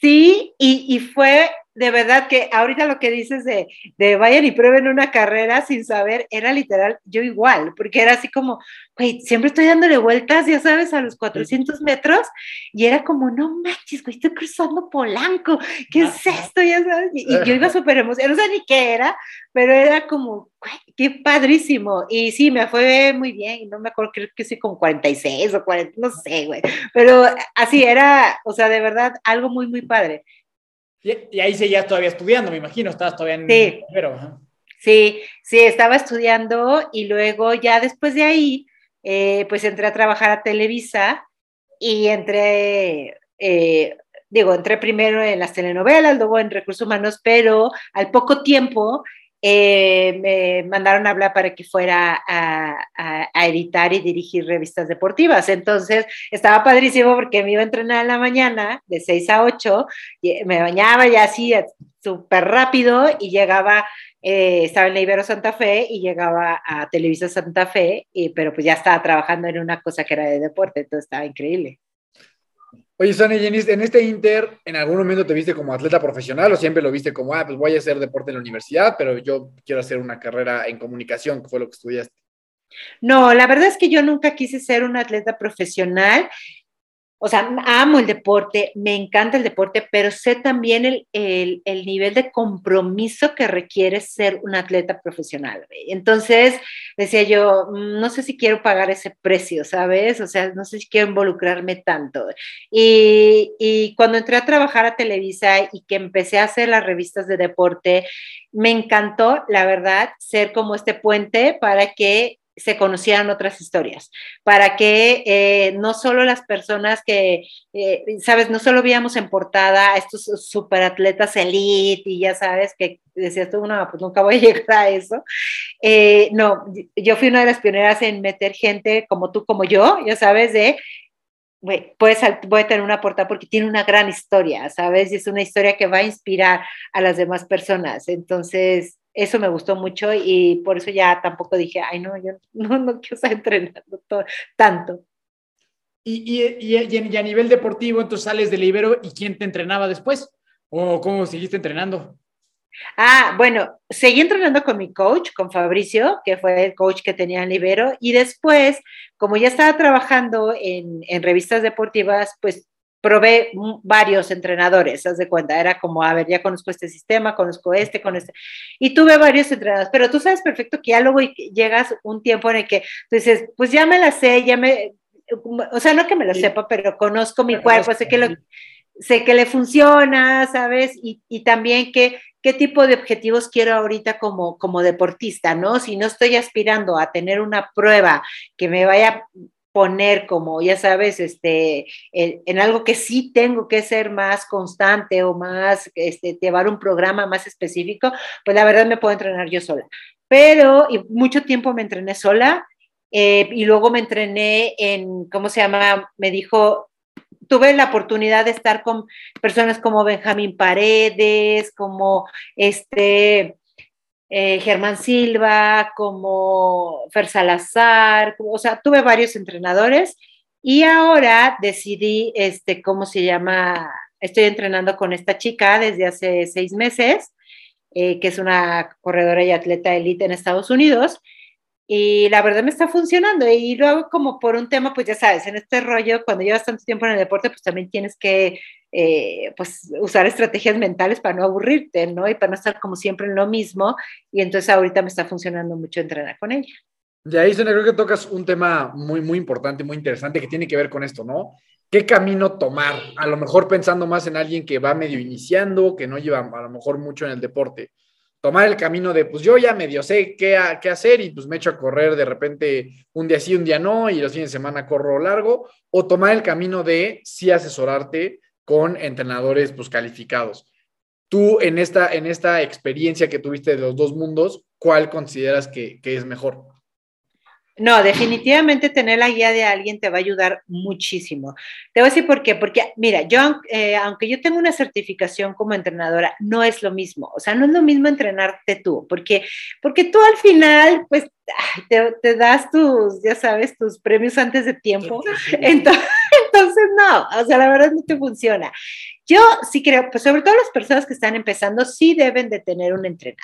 sí, y, y fue de verdad que ahorita lo que dices de, de, vayan y prueben una carrera sin saber, era literal yo igual, porque era así como, güey, siempre estoy dándole vueltas, ya sabes, a los 400 metros, y era como, no manches, güey, estoy cruzando Polanco, ¿qué es esto? Ya sabes, y, yo iba súper emocionada, no sé ni qué era, pero era como, güey, qué padrísimo, y sí, me fue muy bien, no me acuerdo, creo que sí, como 46 o 40, no sé, güey, pero así era, o sea, de verdad, algo muy, muy padre. Y, ahí seguías todavía estudiando, me imagino, estabas todavía en sí. Sí, sí, estaba estudiando y luego ya después de ahí, eh, pues entré a trabajar a Televisa y entré, eh, digo, entré primero en las telenovelas, luego en recursos humanos, pero al poco tiempo eh, me mandaron a hablar para que fuera a, editar y dirigir revistas deportivas. Entonces estaba padrísimo porque me iba a entrenar en la mañana de 6 a 8, me bañaba ya así súper rápido y llegaba, eh, estaba en la Ibero Santa Fe y llegaba a Televisa Santa Fe, y, pero pues ya estaba trabajando en una cosa que era de deporte, entonces estaba increíble. Oye, Sonia, en este Inter, ¿en algún momento te viste como atleta profesional o siempre lo viste como, ah, pues voy a hacer deporte en la universidad, pero yo quiero hacer una carrera en comunicación, que fue lo que estudiaste? No, la verdad es que yo nunca quise ser un atleta profesional o sea, amo el deporte, me encanta el deporte, pero sé también el, el, el, nivel de compromiso que requiere ser un atleta profesional. Entonces, decía yo, mm, no sé si quiero pagar ese precio, ¿sabes? O sea, no sé si quiero involucrarme tanto. Y, y cuando entré a trabajar a Televisa y que empecé a hacer las revistas de deporte, me encantó, la verdad, ser como este puente para que se conocieran otras historias, para que eh, no solo las personas que, eh, sabes, no solo veíamos en portada a estos superatletas elite y ya sabes que decías tú, no, pues nunca voy a llegar a eso. Eh, no, yo fui una de las pioneras en meter gente como tú, como yo, ya sabes, de puedes, voy a tener una portada porque tiene una gran historia, ¿sabes? Y es una historia que va a inspirar a las demás personas. Entonces, eso me gustó mucho y por eso ya tampoco dije, ay, no, yo no, no quiero estar entrenando tanto. Y, y, y, a nivel deportivo, entonces sales del Ibero y quién te entrenaba después? ¿O cómo seguiste entrenando? Ah, bueno, seguí entrenando con mi coach, con Fabricio, que fue el coach que tenía en Libero, y después, como ya estaba trabajando en, en revistas deportivas, pues probé varios entrenadores, haz de cuenta, era como, a ver, ya conozco este sistema, conozco este, con este, y tuve varios entrenadores, pero tú sabes perfecto que ya luego llegas un tiempo en el que tú dices, pues ya me la sé, ya me, o sea, no que me lo sepa, pero conozco mi cuerpo, sé que lo, sé que le funciona, ¿sabes? Y, y también que, qué tipo de objetivos quiero ahorita como, como deportista, ¿no? Si no estoy aspirando a tener una prueba que me vaya poner como, ya sabes, este, en, algo que sí tengo que ser más constante o más, este, llevar un programa más específico, pues la verdad me puedo entrenar yo sola. Pero y mucho tiempo me entrené sola eh, y luego me entrené en, ¿cómo se llama? Me dijo, tuve la oportunidad de estar con personas como Benjamín Paredes, como este, eh, Germán Silva, como Fer Salazar, o sea, tuve varios entrenadores y ahora decidí, este, ¿cómo se llama? Estoy entrenando con esta chica desde hace seis meses, eh, que es una corredora y atleta élite en Estados Unidos, y la verdad me está funcionando. Y luego, como por un tema, pues ya sabes, en este rollo, cuando llevas tanto tiempo en el deporte, pues también tienes que eh, pues usar estrategias mentales para no aburrirte, ¿no? Y para no estar como siempre en lo mismo. Y entonces ahorita me está funcionando mucho entrenar con ella. Ahí, Sonia, creo que tocas un tema muy, muy importante, muy interesante que tiene que ver con esto, ¿no? qué camino tomar, a lo mejor pensando más en alguien que va medio iniciando, que no lleva a lo mejor mucho en el deporte. Tomar el camino de, pues yo ya medio sé qué, qué hacer y pues me echo a correr de repente un día sí, un día no, y los fines de semana corro largo, o tomar el camino de sí asesorarte con entrenadores pues calificados. Tú en esta, en esta experiencia que tuviste de los dos mundos, ¿cuál consideras que, que es mejor? No, definitivamente tener la guía de alguien te va a ayudar muchísimo. Te voy a decir por qué. Porque, mira, yo, eh, aunque yo tengo una certificación como entrenadora, no es lo mismo. O sea, no es lo mismo entrenarte tú, porque, porque tú al final, pues, te, te das tus, ya sabes, tus premios antes de tiempo. Entonces, entonces, no, o sea, la verdad no te funciona. Yo sí creo, pues sobre todo las personas que están empezando, sí deben de tener un entrenador.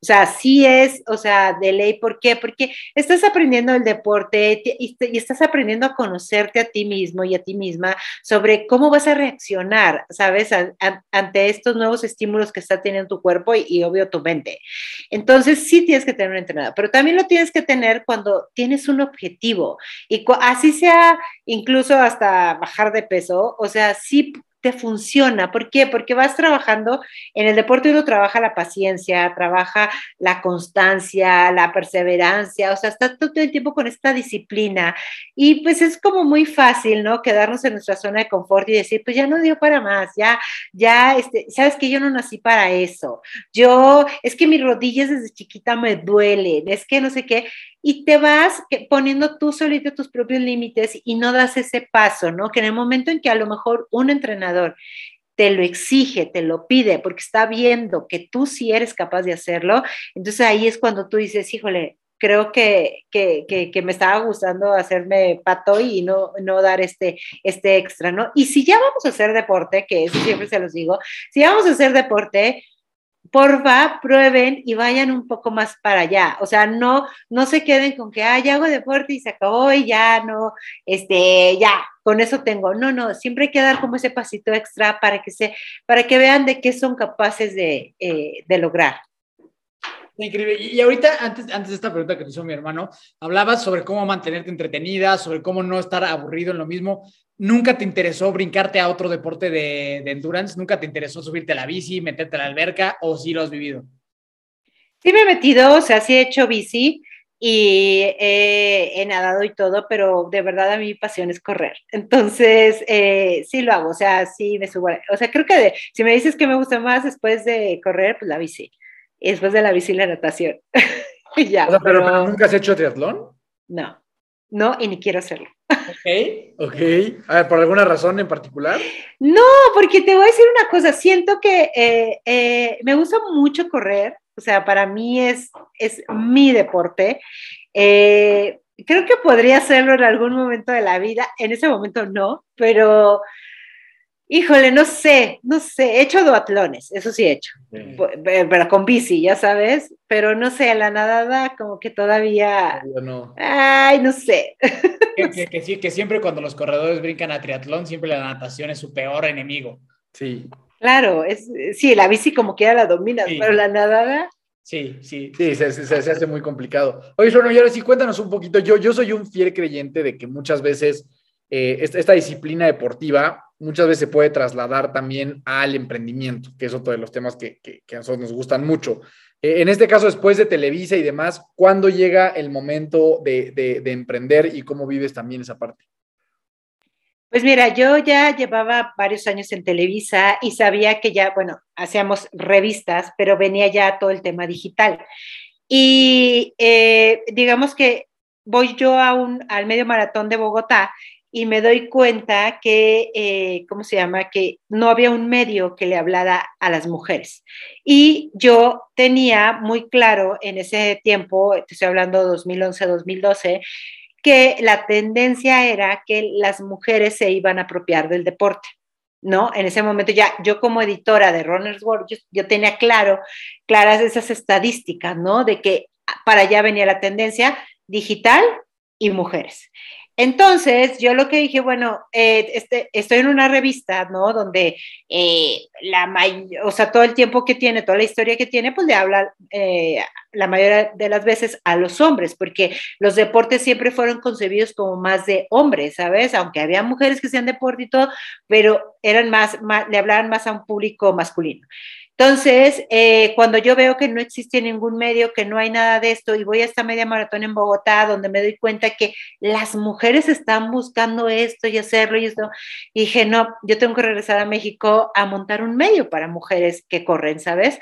O sea, sí es, o sea, de ley. ¿Por qué? Porque estás aprendiendo el deporte y, estás aprendiendo a conocerte a ti mismo y a ti misma sobre cómo vas a reaccionar, ¿sabes? ante estos nuevos estímulos que está teniendo tu cuerpo y, y, obvio tu mente. Entonces, sí tienes que tener un entrenador, pero también lo tienes que tener cuando tienes un objetivo y así sea incluso hasta bajar de peso, o sea, sí funciona. ¿Por qué? Porque vas trabajando, en el deporte uno trabaja la paciencia, trabaja la constancia, la perseverancia, o sea, está todo el tiempo con esta disciplina. Y pues es como muy fácil, ¿no? Quedarnos en nuestra zona de confort y decir, pues ya no dio para más, ya, ya, este, sabes que yo no nací para eso. Yo, es que mis rodillas desde chiquita me duelen, es que no sé qué y te vas poniendo tú solito tus propios límites y no das ese paso, ¿no? Que en el momento en que a lo mejor un entrenador te lo exige, te lo pide, porque está viendo que tú sí eres capaz de hacerlo, entonces ahí es cuando tú dices, híjole, creo que, que, que, me estaba gustando hacerme pato y no, no dar este, este extra, ¿no? Y si ya vamos a hacer deporte, que eso siempre se los digo, si vamos a hacer deporte, porfa, prueben y vayan un poco más para allá. O sea, no, no se queden con que, ah, ya hago deporte y se acabó y ya no, este, ya, con eso tengo. No, no, siempre hay que dar como ese pasito extra para que, se, para que vean de qué son capaces de, eh, de lograr. Increíble. Y ahorita, antes, antes de esta pregunta que te hizo mi hermano, hablabas sobre cómo mantenerte entretenida, sobre cómo no estar aburrido en lo mismo. ¿Nunca te interesó brincarte a otro deporte de, endurance? ¿Nunca te interesó subirte a la bici, meterte a la alberca o sí lo has vivido? Sí me he metido, o sea, sí he hecho bici y he nadado y todo, pero de verdad a mí mi pasión es correr. Entonces, eh, sí lo hago, o sea, sí me subo. O sea, creo que si me dices que me gusta más después de correr, pues la bici. Y después de la bici, la natación. ya, pero, nunca has hecho triatlón? No, no, y ni quiero hacerlo. Ok, ok. A ver, ¿por alguna razón en particular? No, porque te voy a decir una cosa, siento que eh, eh, me gusta mucho correr, o sea, para mí es, es mi deporte. Eh, creo que podría hacerlo en algún momento de la vida, en ese momento no, pero Híjole, no sé, no sé, he hecho duatlones, eso sí he hecho, pero con bici, ya sabes, pero no sé, la nadada como que todavía... No. Ay, no sé. Que, sí, que siempre cuando los corredores brincan a triatlón, siempre la natación es su peor enemigo. Sí. Claro, es, sí, la bici como quiera la dominas, pero la nadada... Sí, sí. Sí, se, se, hace muy complicado. Oye, bueno, y ahora sí, cuéntanos un poquito. Yo, yo soy un fiel creyente de que muchas veces eh, esta, disciplina deportiva muchas veces se puede trasladar también al emprendimiento, que es otro de los temas que, a nosotros nos gustan mucho. Eh, en este caso, después de Televisa y demás, ¿cuándo llega el momento de, emprender y cómo vives también esa parte? Pues mira, yo ya llevaba varios años en Televisa y sabía que ya, bueno, hacíamos revistas, pero venía ya todo el tema digital. Y eh, digamos que voy yo a un, al medio maratón de Bogotá y me doy cuenta que, eh, ¿cómo se llama? Que no había un medio que le hablara a las mujeres. Y yo tenía muy claro en ese tiempo, estoy hablando 2011-2012, que la tendencia era que las mujeres se iban a apropiar del deporte. ¿no? En ese momento ya yo como editora de Runner's World, yo, yo, tenía claro, claras esas estadísticas, ¿no? De que para allá venía la tendencia digital y mujeres. Entonces, yo lo que dije, bueno, eh, este, estoy en una revista, ¿no? Donde eh, la o sea, todo el tiempo que tiene, toda la historia que tiene, pues le habla eh, la mayoría de las veces a los hombres, porque los deportes siempre fueron concebidos como más de hombres, ¿sabes? Aunque había mujeres que hacían deporte y todo, pero eran más, más le hablaban más a un público masculino. Entonces, eh, cuando yo veo que no existe ningún medio, que no hay nada de esto, y voy a esta media maratón en Bogotá, donde me doy cuenta que las mujeres están buscando esto y hacerlo y esto, dije, no, yo tengo que regresar a México a montar un medio para mujeres que corren, ¿sabes?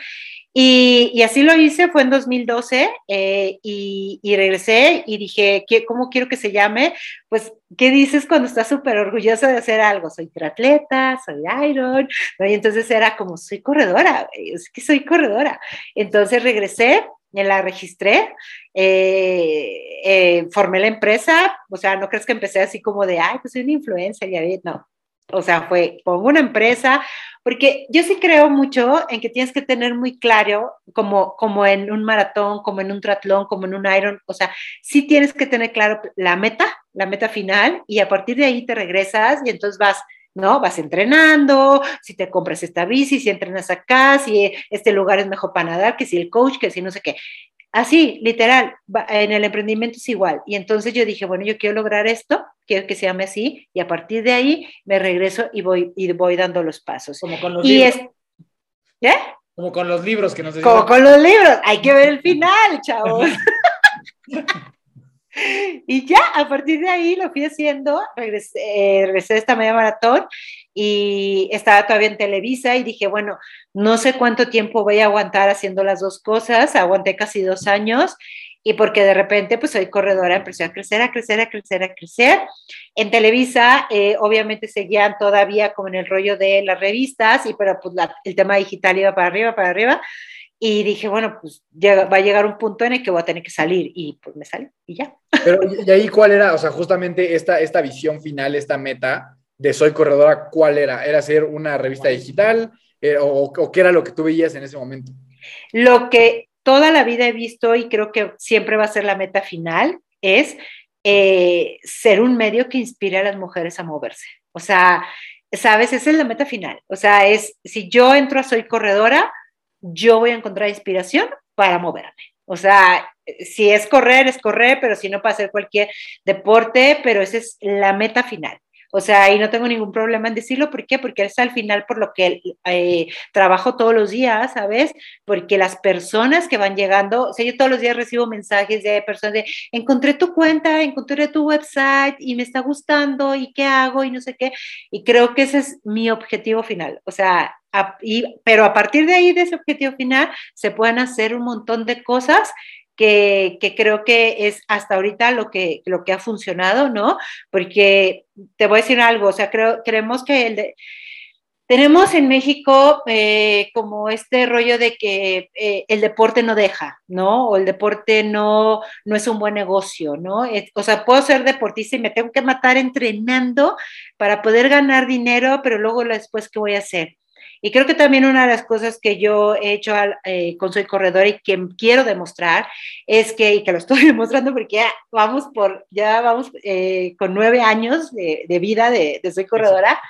Y, así lo hice, fue en 2012 eh, y, regresé y dije, ¿cómo quiero que se llame? Pues, ¿qué dices cuando estás súper orgullosa de hacer algo? Soy triatleta, soy Iron, y entonces era como, soy corredora, es que soy corredora. Entonces regresé, la registré, eh, eh, formé la empresa, o sea, no crees que empecé así como de, ay, pues soy una influencer, ya no, o sea, fue, pongo una empresa, porque yo sí creo mucho en que tienes que tener muy claro, como, como en un maratón, como en un triatlón, como en un Iron, o sea, sí tienes que tener claro la meta, la meta final, y a partir de ahí te regresas y entonces vas ¿no? Vas entrenando, si te compras esta bici, si entrenas acá, si este lugar es mejor para nadar, que si el coach, que si no sé qué. Así, literal, en el emprendimiento es igual. Y entonces yo dije, bueno, yo quiero lograr esto, quiero que se llame así, y a partir de ahí me regreso y voy, y voy dando los pasos. Como con los libros. ¿Eh? Como con los libros que nos decían. Como con los libros, hay que ver el final, chavos. y ya, a partir de ahí lo fui haciendo, regresé, regresé de esta media maratón y estaba todavía en Televisa y dije, bueno, no sé cuánto tiempo voy a aguantar haciendo las dos cosas, aguanté casi dos años y porque de repente pues soy corredora, empecé a crecer, a crecer, a crecer, a crecer. En Televisa eh, obviamente seguían todavía como en el rollo de las revistas, y pero pues el tema digital iba para arriba, para arriba. Y dije, bueno, pues va a llegar un punto en el que voy a tener que salir. Y pues me salí y ya. Pero, ¿y ahí cuál era? O sea, justamente esta, esta visión final, esta meta, de Soy Corredora, ¿cuál era? ¿Era ser una revista digital eh, o, qué era lo que tú veías en ese momento? Lo que toda la vida he visto y creo que siempre va a ser la meta final es eh, ser un medio que inspire a las mujeres a moverse. O sea, sabes, esa es la meta final. O sea, es si yo entro a Soy Corredora, yo voy a encontrar inspiración para moverme. O sea, si es correr, es correr, pero si no, para hacer cualquier deporte, pero esa es la meta final. O sea, y no tengo ningún problema en decirlo. ¿Por qué? Porque es al final por lo que eh, trabajo todos los días, ¿sabes? Porque las personas que van llegando, o sea, yo todos los días recibo mensajes de personas de, encontré tu cuenta, encontré tu website y me está gustando y qué hago y no sé qué. Y creo que ese es mi objetivo final. O sea, pero a partir de ahí, de ese objetivo final, se pueden hacer un montón de cosas que, creo que es hasta ahorita lo que, lo que ha funcionado, ¿no? Porque te voy a decir algo, o sea, creo, creemos que el tenemos en México eh, como este rollo de que eh, el deporte no deja, ¿no? O el deporte no, no es un buen negocio, ¿no? o sea, puedo ser deportista y me tengo que matar entrenando para poder ganar dinero, pero luego después, ¿qué voy a hacer? Y creo que también una de las cosas que yo he hecho eh, con Soy Corredora y que quiero demostrar es que, y que lo estoy demostrando porque ya vamos por, ya vamos eh, con nueve años de, vida de, Soy Corredora,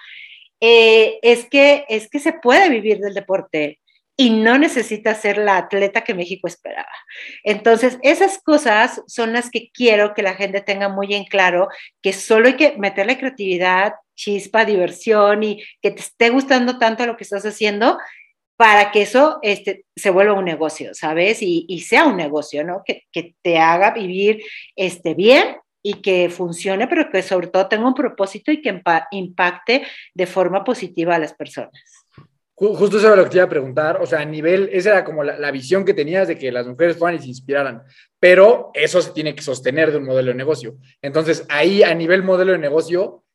eh, es, que, es que se puede vivir del deporte y no necesita ser la atleta que México esperaba. Entonces, esas cosas son las que quiero que la gente tenga muy en claro, que solo hay que meterle creatividad, chispa, diversión y que te esté gustando tanto lo que estás haciendo para que eso este, se vuelva un negocio, ¿sabes? Y, sea un negocio, ¿no? Que, te haga vivir este, bien y que funcione, pero que sobre todo tenga un propósito y que impacte de forma positiva a las personas. Justo eso era lo que te iba a preguntar, o sea, a nivel, esa era como la, visión que tenías de que las mujeres fueran y se inspiraran, pero eso se tiene que sostener de un modelo de negocio. Entonces, ahí a nivel modelo de negocio,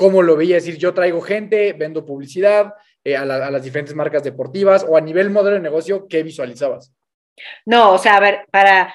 ¿cómo lo veía? Es decir, yo traigo gente, vendo publicidad eh, a, a, las diferentes marcas deportivas, o a nivel modelo de negocio, ¿qué visualizabas? No, o sea, a ver, para,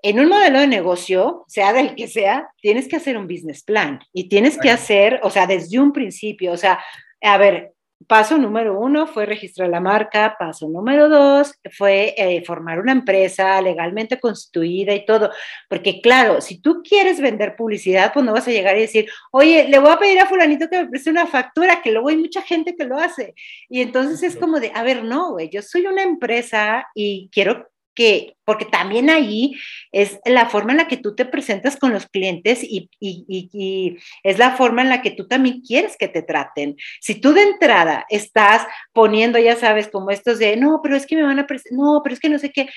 en un modelo de negocio, sea del que sea, tienes que hacer un business plan y tienes que hacer, o sea, desde un principio, o sea, a ver, Paso número uno fue registrar la marca, paso número dos fue eh, formar una empresa legalmente constituida y todo, porque claro, si tú quieres vender publicidad, pues no vas a llegar y decir, oye, le voy a pedir a fulanito que me preste una factura, que luego hay mucha gente que lo hace. Y entonces es como de, a ver, no, güey, yo soy una empresa y quiero que, porque también ahí es la forma en la que tú te presentas con los clientes y, y, es la forma en la que tú también quieres que te traten. Si tú de entrada estás poniendo, ya sabes, como estos de, no, pero es que me van a, no, pero es que no sé qué,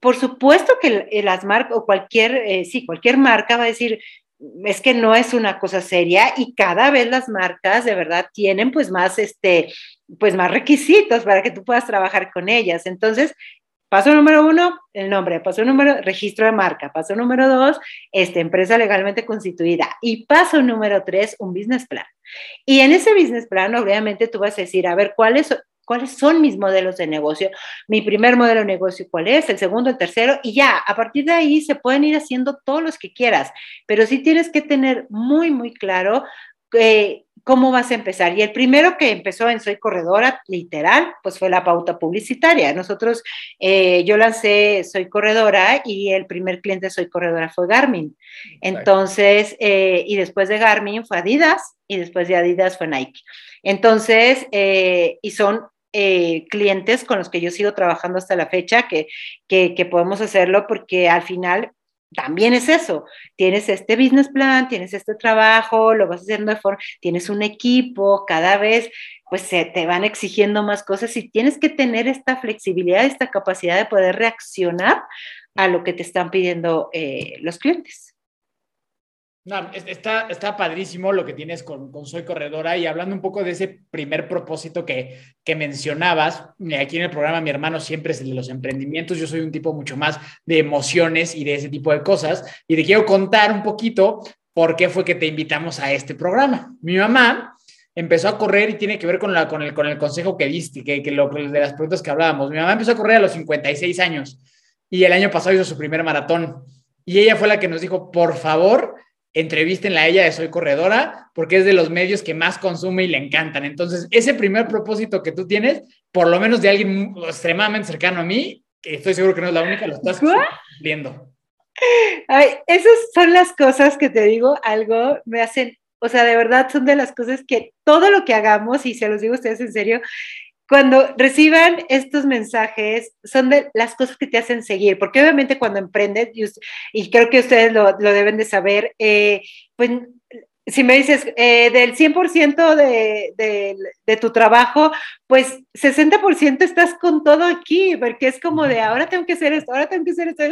por supuesto que las marcas o cualquier, eh, sí, cualquier marca va a decir, es que no es una cosa seria y cada vez las marcas de verdad tienen pues más, este, pues más requisitos para que tú puedas trabajar con ellas. Entonces, paso número uno, el nombre, paso número, registro de marca, paso número dos, esta empresa legalmente constituida. Y paso número tres, un business plan. Y en ese business plan, obviamente tú vas a decir, a ver, ¿cuáles cuáles son mis modelos de negocio, mi primer modelo de negocio cuál es, el segundo, el tercero, y ya, a partir de ahí se pueden ir haciendo todos los que quieras, pero sí tienes que tener muy, muy claro eh, cómo vas a empezar. Y el primero que empezó en Soy Corredora, literal, pues fue la pauta publicitaria. Nosotros, eh, yo lancé Soy Corredora y el primer cliente de Soy Corredora fue Garmin. Entonces, eh, y después de Garmin fue Adidas y después de Adidas fue Nike. Entonces, y son eh, clientes con los que yo sigo trabajando hasta la fecha, que, que, podemos hacerlo porque al final también es eso, tienes este business plan, tienes este trabajo, lo vas haciendo de forma, tienes un equipo, cada vez pues se te van exigiendo más cosas y tienes que tener esta flexibilidad, esta capacidad de poder reaccionar a lo que te están pidiendo eh, los clientes. No, está, está padrísimo lo que tienes con, Soy Corredora y hablando un poco de ese primer propósito que, que mencionabas, aquí en el programa mi hermano siempre es el de los emprendimientos, yo soy un tipo mucho más de emociones y de ese tipo de cosas y te quiero contar un poquito por qué fue que te invitamos a este programa. Mi mamá empezó a correr y tiene que ver con, la, con, el, con el consejo que diste, que, que lo, de las preguntas que hablábamos. Mi mamá empezó a correr a los 56 años y el año pasado hizo su primer maratón y ella fue la que nos dijo, por favor, entrevístenla a ella de Soy Corredora, porque es de los medios que más consume y le encantan. Entonces, ese primer propósito que tú tienes, por lo menos de alguien extremadamente cercano a mí, que estoy seguro que no es la única, lo estás cumpliendo. esas son las cosas que te digo, algo me hacen, o sea, de verdad son de las cosas que todo lo que hagamos, y se los digo a ustedes en serio, cuando reciban estos mensajes, son de las cosas que te hacen seguir, porque obviamente cuando emprendes, y, creo que ustedes lo, deben de saber, eh, pues si me dices eh, del 100% de, de, tu trabajo, pues 60% estás con todo aquí, porque es como de ahora tengo que hacer esto, ahora tengo que hacer esto,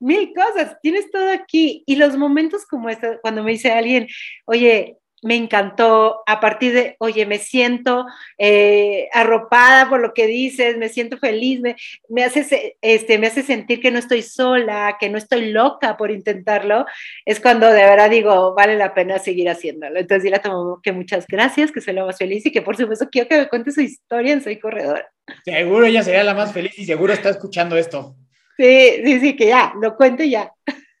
mil cosas, tienes todo aquí. Y los momentos como este, cuando me dice alguien, oye, me encantó a partir de, oye, me siento eh, arropada por lo que dices, me siento feliz, me, me, hace, este, me hace sentir que no estoy sola, que no estoy loca por intentarlo, es cuando de verdad digo, vale la pena seguir haciéndolo. Entonces dile a tu que muchas gracias, que soy la más feliz y que por supuesto quiero que me cuente su historia en Soy Corredora. Seguro ella sería la más feliz y seguro está escuchando esto. Sí, sí, sí, que ya, lo cuente ya.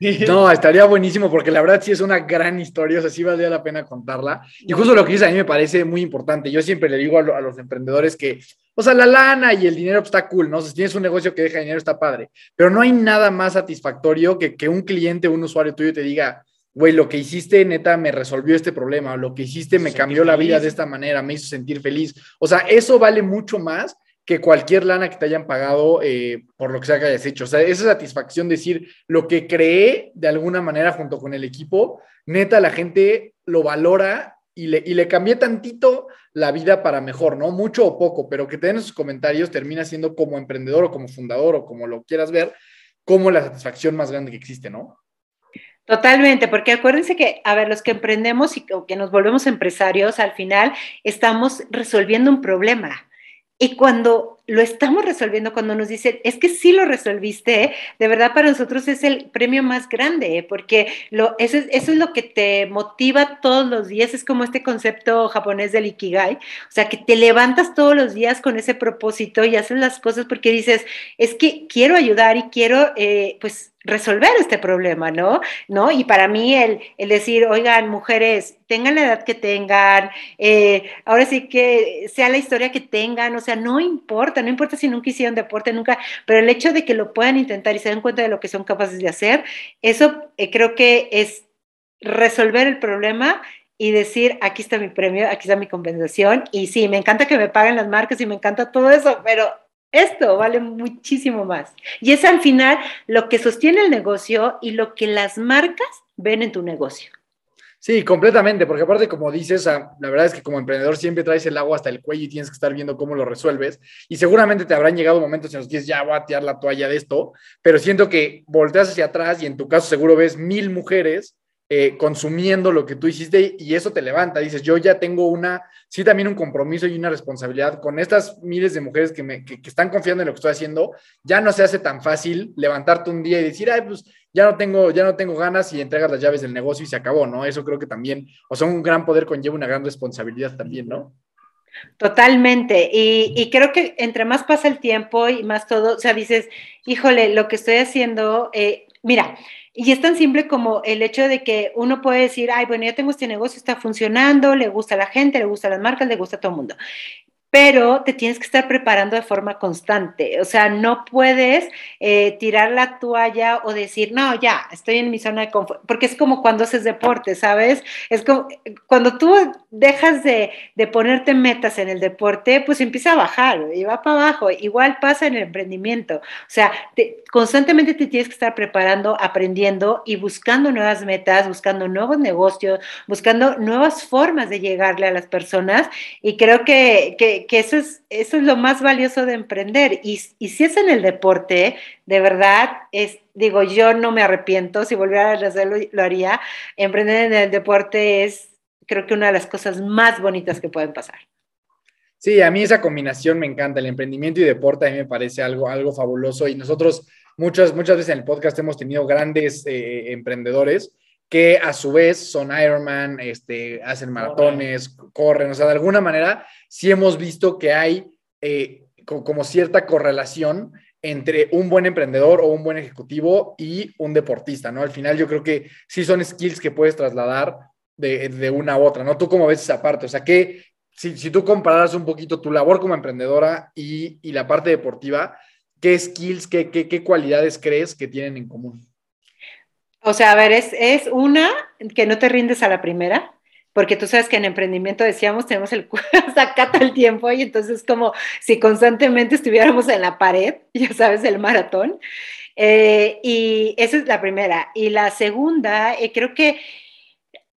No, estaría buenísimo porque la verdad sí es una gran historia, o sea, sí valdría la pena contarla. Y justo lo que dices a mí me parece muy importante. Yo siempre le digo a, los emprendedores que, o sea, la lana y el dinero pues, está cool, ¿no? si tienes un negocio que deja dinero está padre, pero no hay nada más satisfactorio que que un cliente, un usuario tuyo te diga, güey, lo que hiciste neta me resolvió este problema, lo que hiciste me cambió la vida de esta manera, me hizo sentir feliz. O sea, eso vale mucho más que cualquier lana que te hayan pagado eh, por lo que sea que hayas hecho. O sea, esa satisfacción de decir lo que creé de alguna manera junto con el equipo, neta, la gente lo valora y le, y le cambié tantito la vida para mejor, ¿no? Mucho o poco, pero que te den esos comentarios termina siendo como emprendedor o como fundador o como lo quieras ver, como la satisfacción más grande que existe, ¿no? Totalmente, porque acuérdense que, a ver, los que emprendemos y que nos volvemos empresarios, al final estamos resolviendo un problema. Y cuando lo estamos resolviendo, cuando nos dicen, es que sí lo resolviste, de verdad para nosotros es el premio más grande, porque lo, eso, es, eso es lo que te motiva todos los días, es como este concepto japonés del ikigai, o sea, que te levantas todos los días con ese propósito y haces las cosas porque dices, es que quiero ayudar y quiero, eh, pues, resolver este problema, ¿no? ¿No? Y para mí el, el, decir, oigan, mujeres, tengan la edad que tengan, eh, ahora sí que sea la historia que tengan, o sea, no importa, no importa si nunca hicieron deporte, nunca, pero el hecho de que lo puedan intentar y se den cuenta de lo que son capaces de hacer, eso eh, creo que es resolver el problema y decir, aquí está mi premio, aquí está mi compensación, y sí, me encanta que me paguen las marcas y me encanta todo eso, pero Esto vale muchísimo más. Y es al final lo que sostiene el negocio y lo que las marcas ven en tu negocio. Sí, completamente, porque aparte, como dices, la verdad es que como emprendedor siempre traes el agua hasta el cuello y tienes que estar viendo cómo lo resuelves. Y seguramente te habrán llegado momentos en los que ya voy a tirar la toalla de esto, pero siento que volteas hacia atrás y en tu caso seguro ves mil mujeres eh, consumiendo lo que tú hiciste y eso te levanta. Dices, yo ya tengo una, sí, también un compromiso y una responsabilidad con estas miles de mujeres que, me, que, están confiando en lo que estoy haciendo. Ya no se hace tan fácil levantarte un día y decir, ay, pues ya no tengo, ya no tengo ganas y entregas las llaves del negocio y se acabó, ¿no? Eso creo que también, o sea, un gran poder conlleva una gran responsabilidad también, ¿no? Totalmente. Y, creo que entre más pasa el tiempo y más todo, o sea, dices, híjole, lo que estoy haciendo, eh, mira, y es tan simple como el hecho de que uno puede decir, ay, bueno, ya tengo este negocio, está funcionando, le gusta a la gente, le gusta a las marcas, le gusta a todo el mundo pero te tienes que estar preparando de forma constante. O sea, no puedes eh, tirar la toalla o decir, no, ya, estoy en mi zona de confort, porque es como cuando haces deporte, ¿sabes? Es como cuando tú dejas de, ponerte metas en el deporte, pues empieza a bajar y va para abajo. Igual pasa en el emprendimiento. O sea, constantemente te tienes que estar preparando, aprendiendo y buscando nuevas metas, buscando nuevos negocios, buscando nuevas formas de llegarle a las personas. Y creo que, que que, eso, es, eso es lo más valioso de emprender. Y, si es en el deporte, de verdad, es, digo, yo no me arrepiento, si volviera a hacerlo, lo haría. Emprender en el deporte es, creo que una de las cosas más bonitas que pueden pasar. Sí, a mí esa combinación me encanta, el emprendimiento y deporte a mí me parece algo, algo fabuloso y nosotros muchas, muchas veces en el podcast hemos tenido grandes eh, emprendedores que a su vez son Ironman, este, hacen maratones, corren, o sea, de alguna manera sí hemos visto que hay eh, como cierta correlación entre un buen emprendedor o un buen ejecutivo y un deportista, ¿no? Al final yo creo que sí son skills que puedes trasladar de, una u otra, ¿no? ¿Tú cómo ves esa parte? O sea, que si, si tú compararas un poquito tu labor como emprendedora y, y la parte deportiva, ¿qué skills, qué, qué, qué cualidades crees que tienen en común? O sea, a ver, es, es una que no te rindes a la primera, porque tú sabes que en emprendimiento decíamos, tenemos el sacata el tiempo y entonces como si constantemente estuviéramos en la pared, ya sabes, el maratón. Eh, y esa es la primera. Y la segunda, eh, creo que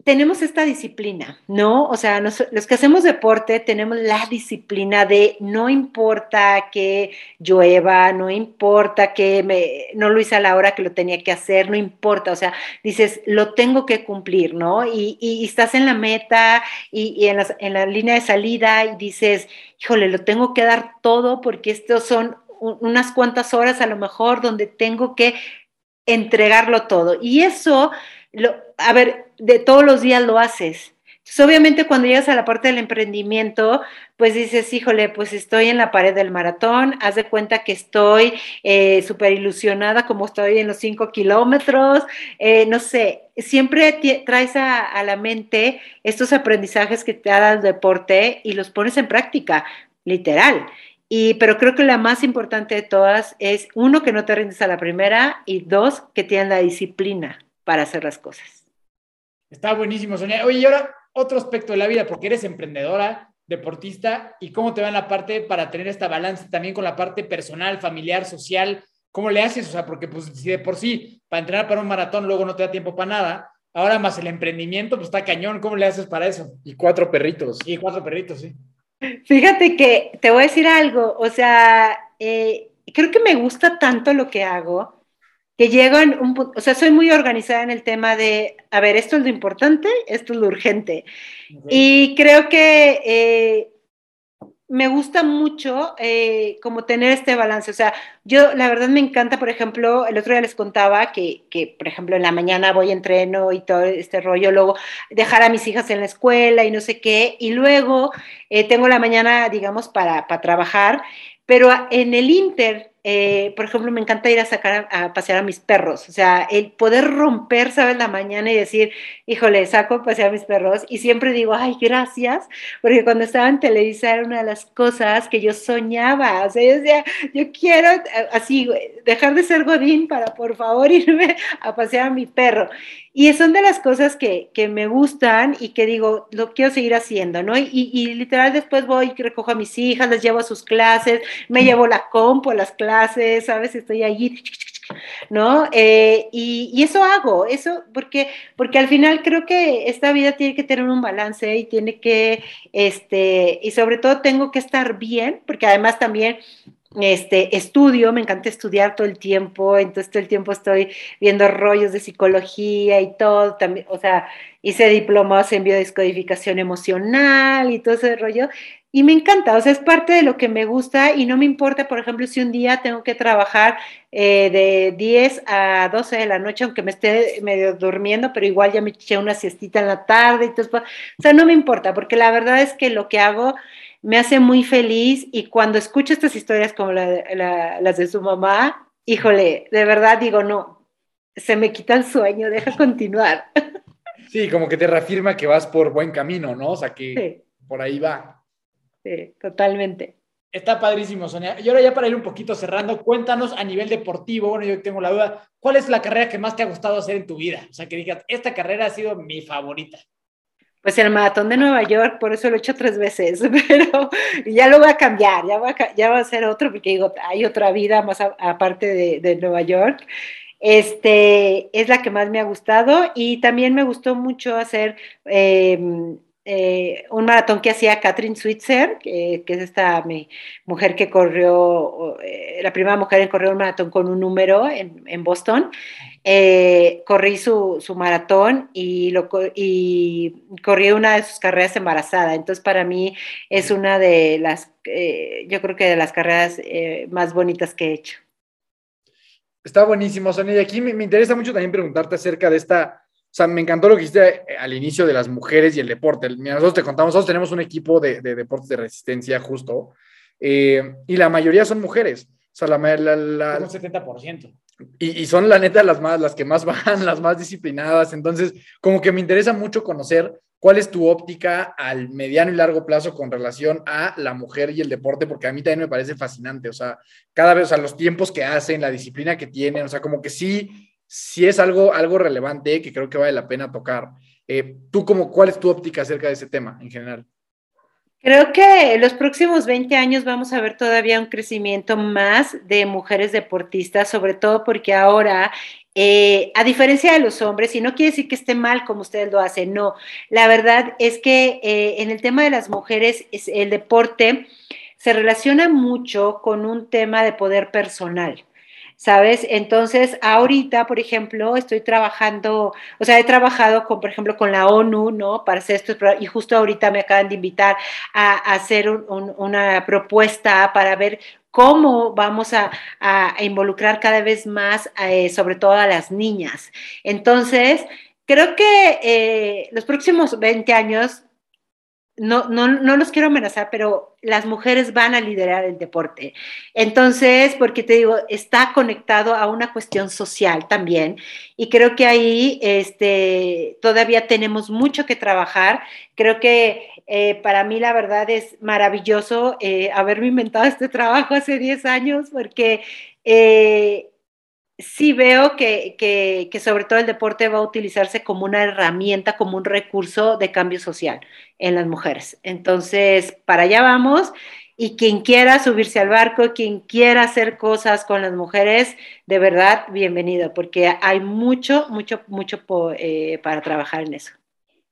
tenemos esta disciplina, ¿no? O sea, los que hacemos deporte tenemos la disciplina de no importa que llueva, no importa que no lo hice a la hora que lo tenía que hacer, no importa, o sea, dices, lo tengo que cumplir, ¿no? Y, estás en la meta y, en, la línea de salida y dices, híjole, lo tengo que dar todo porque estos son unas cuantas horas a lo mejor donde tengo que entregarlo todo. Y eso, a ver, de todos los días lo haces. Entonces, obviamente cuando llegas a la parte del emprendimiento, pues dices, híjole, pues estoy en la pared del maratón, haz de cuenta que estoy eh, súper ilusionada como estoy en los cinco kilómetros, eh, no sé, siempre traes a, la mente estos aprendizajes que te ha dado el deporte y los pones en práctica, literal. Y, pero creo que la más importante de todas es, uno, que no te rindes a la primera y dos, que tienes la disciplina para hacer las cosas. Está buenísimo, Sonia. Oye, y ahora otro aspecto de la vida, porque eres emprendedora, deportista, y cómo te va en la parte para tener esta balance también con la parte personal, familiar, social. ¿Cómo le haces? O sea, porque pues si de por sí para entrenar para un maratón luego no te da tiempo para nada, ahora más el emprendimiento, pues está cañón. ¿Cómo le haces para eso? Y cuatro perritos. Y cuatro perritos, sí. Fíjate que te voy a decir algo, o sea, eh, creo que me gusta tanto lo que hago que llegan un punto, o sea, soy muy organizada en el tema de, a ver, esto es lo importante, esto es lo urgente. Y creo que eh, me gusta mucho eh, como tener este balance. O sea, yo la verdad me encanta, por ejemplo, el otro día les contaba que, que, por ejemplo, en la mañana voy, entreno y todo este rollo, luego dejar a mis hijas en la escuela y no sé qué, y luego eh, tengo la mañana, digamos, para, para trabajar, pero en el Inter eh, por ejemplo, me encanta ir a sacar a, pasear a mis perros. O sea, el poder romper, ¿sabes? La mañana y decir, híjole, saco a pasear a mis perros. Y siempre digo, ay, gracias, porque cuando estaba en Televisa era una de las cosas que yo soñaba. O sea, yo decía, yo quiero así, dejar de ser Godín para por favor irme a pasear a mi perro. Y son de las cosas que, que me gustan y que digo, lo quiero seguir haciendo, ¿no? Y, y, literal después voy, recojo a mis hijas, las llevo a sus clases, me llevo la compo a las clases, ¿sabes? Estoy allí, ¿no? Eh, y, eso hago, eso, porque, porque al final creo que esta vida tiene que tener un balance y tiene que, este, y sobre todo tengo que estar bien, porque además también este, estudio, me encanta estudiar todo el tiempo, entonces todo el tiempo estoy viendo rollos de psicología y todo, también, o sea, hice diplomados en biodescodificación emocional y todo ese rollo, y me encanta, o sea, es parte de lo que me gusta y no me importa, por ejemplo, si un día tengo que trabajar eh, de 10 a 12 de la noche, aunque me esté medio durmiendo, pero igual ya me eché una siestita en la tarde, y todo, o sea, no me importa, porque la verdad es que lo que hago me hace muy feliz y cuando escucho estas historias como las de su mamá, híjole, de verdad digo, no, se me quita el sueño, deja continuar. Sí, como que te reafirma que vas por buen camino, ¿no? O sea, que por ahí va. Sí, totalmente. Está padrísimo, Sonia. Y ahora ya para ir un poquito cerrando, cuéntanos a nivel deportivo, bueno, yo tengo la duda, ¿cuál es la carrera que más te ha gustado hacer en tu vida? O sea, que digas, esta carrera ha sido mi favorita. Pues el maratón de Nueva York, por eso lo he hecho tres veces, pero ya lo voy a cambiar, ya va a, ya va a ser otro, porque digo, hay otra vida más aparte de, de, Nueva York. Este es la que más me ha gustado y también me gustó mucho hacer em, eh, un maratón que hacía Catherine Switzer, que, es esta mi, mujer que corrió, eh, la primera mujer en correr un maratón con un número en, en Boston. Eh, corrí su, su, maratón y, lo, y corrí una de sus carreras embarazada. Entonces, para mí es una de las, yo creo que de las carreras más bonitas que he hecho. Está buenísimo, Sonia. Y aquí me, me interesa mucho también preguntarte acerca de esta o sea, me encantó lo que dijiste eh, al inicio de las mujeres y el deporte. nosotros te contamos, nosotros tenemos un equipo de, deportes de resistencia justo, eh, y la mayoría son mujeres. O sea, la, la, la un 70%. Y, y, son la neta las más, las que más van, las más disciplinadas. Entonces, como que me interesa mucho conocer cuál es tu óptica al mediano y largo plazo con relación a la mujer y el deporte, porque a mí también me parece fascinante. O sea, cada vez, o sea, los tiempos que hacen, la disciplina que tienen, o sea, como que sí si es algo, algo relevante que creo que vale la pena tocar. Eh, ¿Tú como, cuál es tu óptica acerca de ese tema en general? Creo que los próximos 20 años vamos a ver todavía un crecimiento más de mujeres deportistas, sobre todo porque ahora, eh, a diferencia de los hombres, y no quiere decir que esté mal como ustedes lo hacen, no, la verdad es que eh, en el tema de las mujeres, el deporte se relaciona mucho con un tema de poder personal. ¿Sabes? Entonces, ahorita, por ejemplo, estoy trabajando, o sea, he trabajado con, por ejemplo, con la ONU, ¿no? Para hacer esto, y justo ahorita me acaban de invitar a, hacer una propuesta para ver cómo vamos a, involucrar cada vez más, eh, sobre todo a las niñas. Entonces, creo que eh, los próximos 20 años no, no, no los quiero amenazar, pero las mujeres van a liderar el deporte. Entonces, porque te digo, está conectado a una cuestión social también. Y creo que ahí este, todavía tenemos mucho que trabajar. Creo que eh, para mí la verdad es maravilloso eh, haberme inventado este trabajo hace 10 años, porque... Eh, sí veo que, que, sobre todo el deporte va a utilizarse como una herramienta, como un recurso de cambio social en las mujeres. Entonces, para allá vamos. Y quien quiera subirse al barco, quien quiera hacer cosas con las mujeres, de verdad, bienvenido, porque hay mucho, mucho, mucho eh, para trabajar en eso.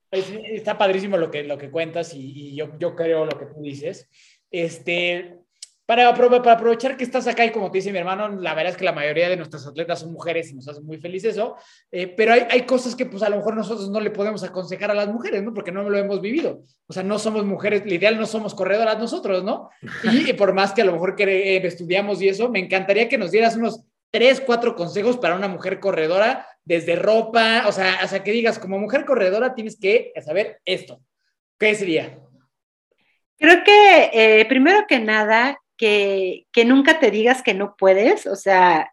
Está padrísimo lo que, lo que cuentas y, y yo, yo creo lo que tú dices. Este, para, aprovechar que estás acá y como te dice mi hermano, la verdad es que la mayoría de nuestras atletas son mujeres y nos hace muy feliz eso, eh, pero hay, hay, cosas que pues a lo mejor nosotros no le podemos aconsejar a las mujeres, ¿no? Porque no lo hemos vivido. O sea, no somos mujeres, lo ideal no somos corredoras nosotros, ¿no? Y, por más que a lo mejor que eh, estudiamos y eso, me encantaría que nos dieras unos tres, cuatro consejos para una mujer corredora, desde ropa, o sea, o sea, que digas, como mujer corredora tienes que saber esto. ¿Qué sería? Creo que eh, primero que nada, que, nunca te digas que no puedes, o sea,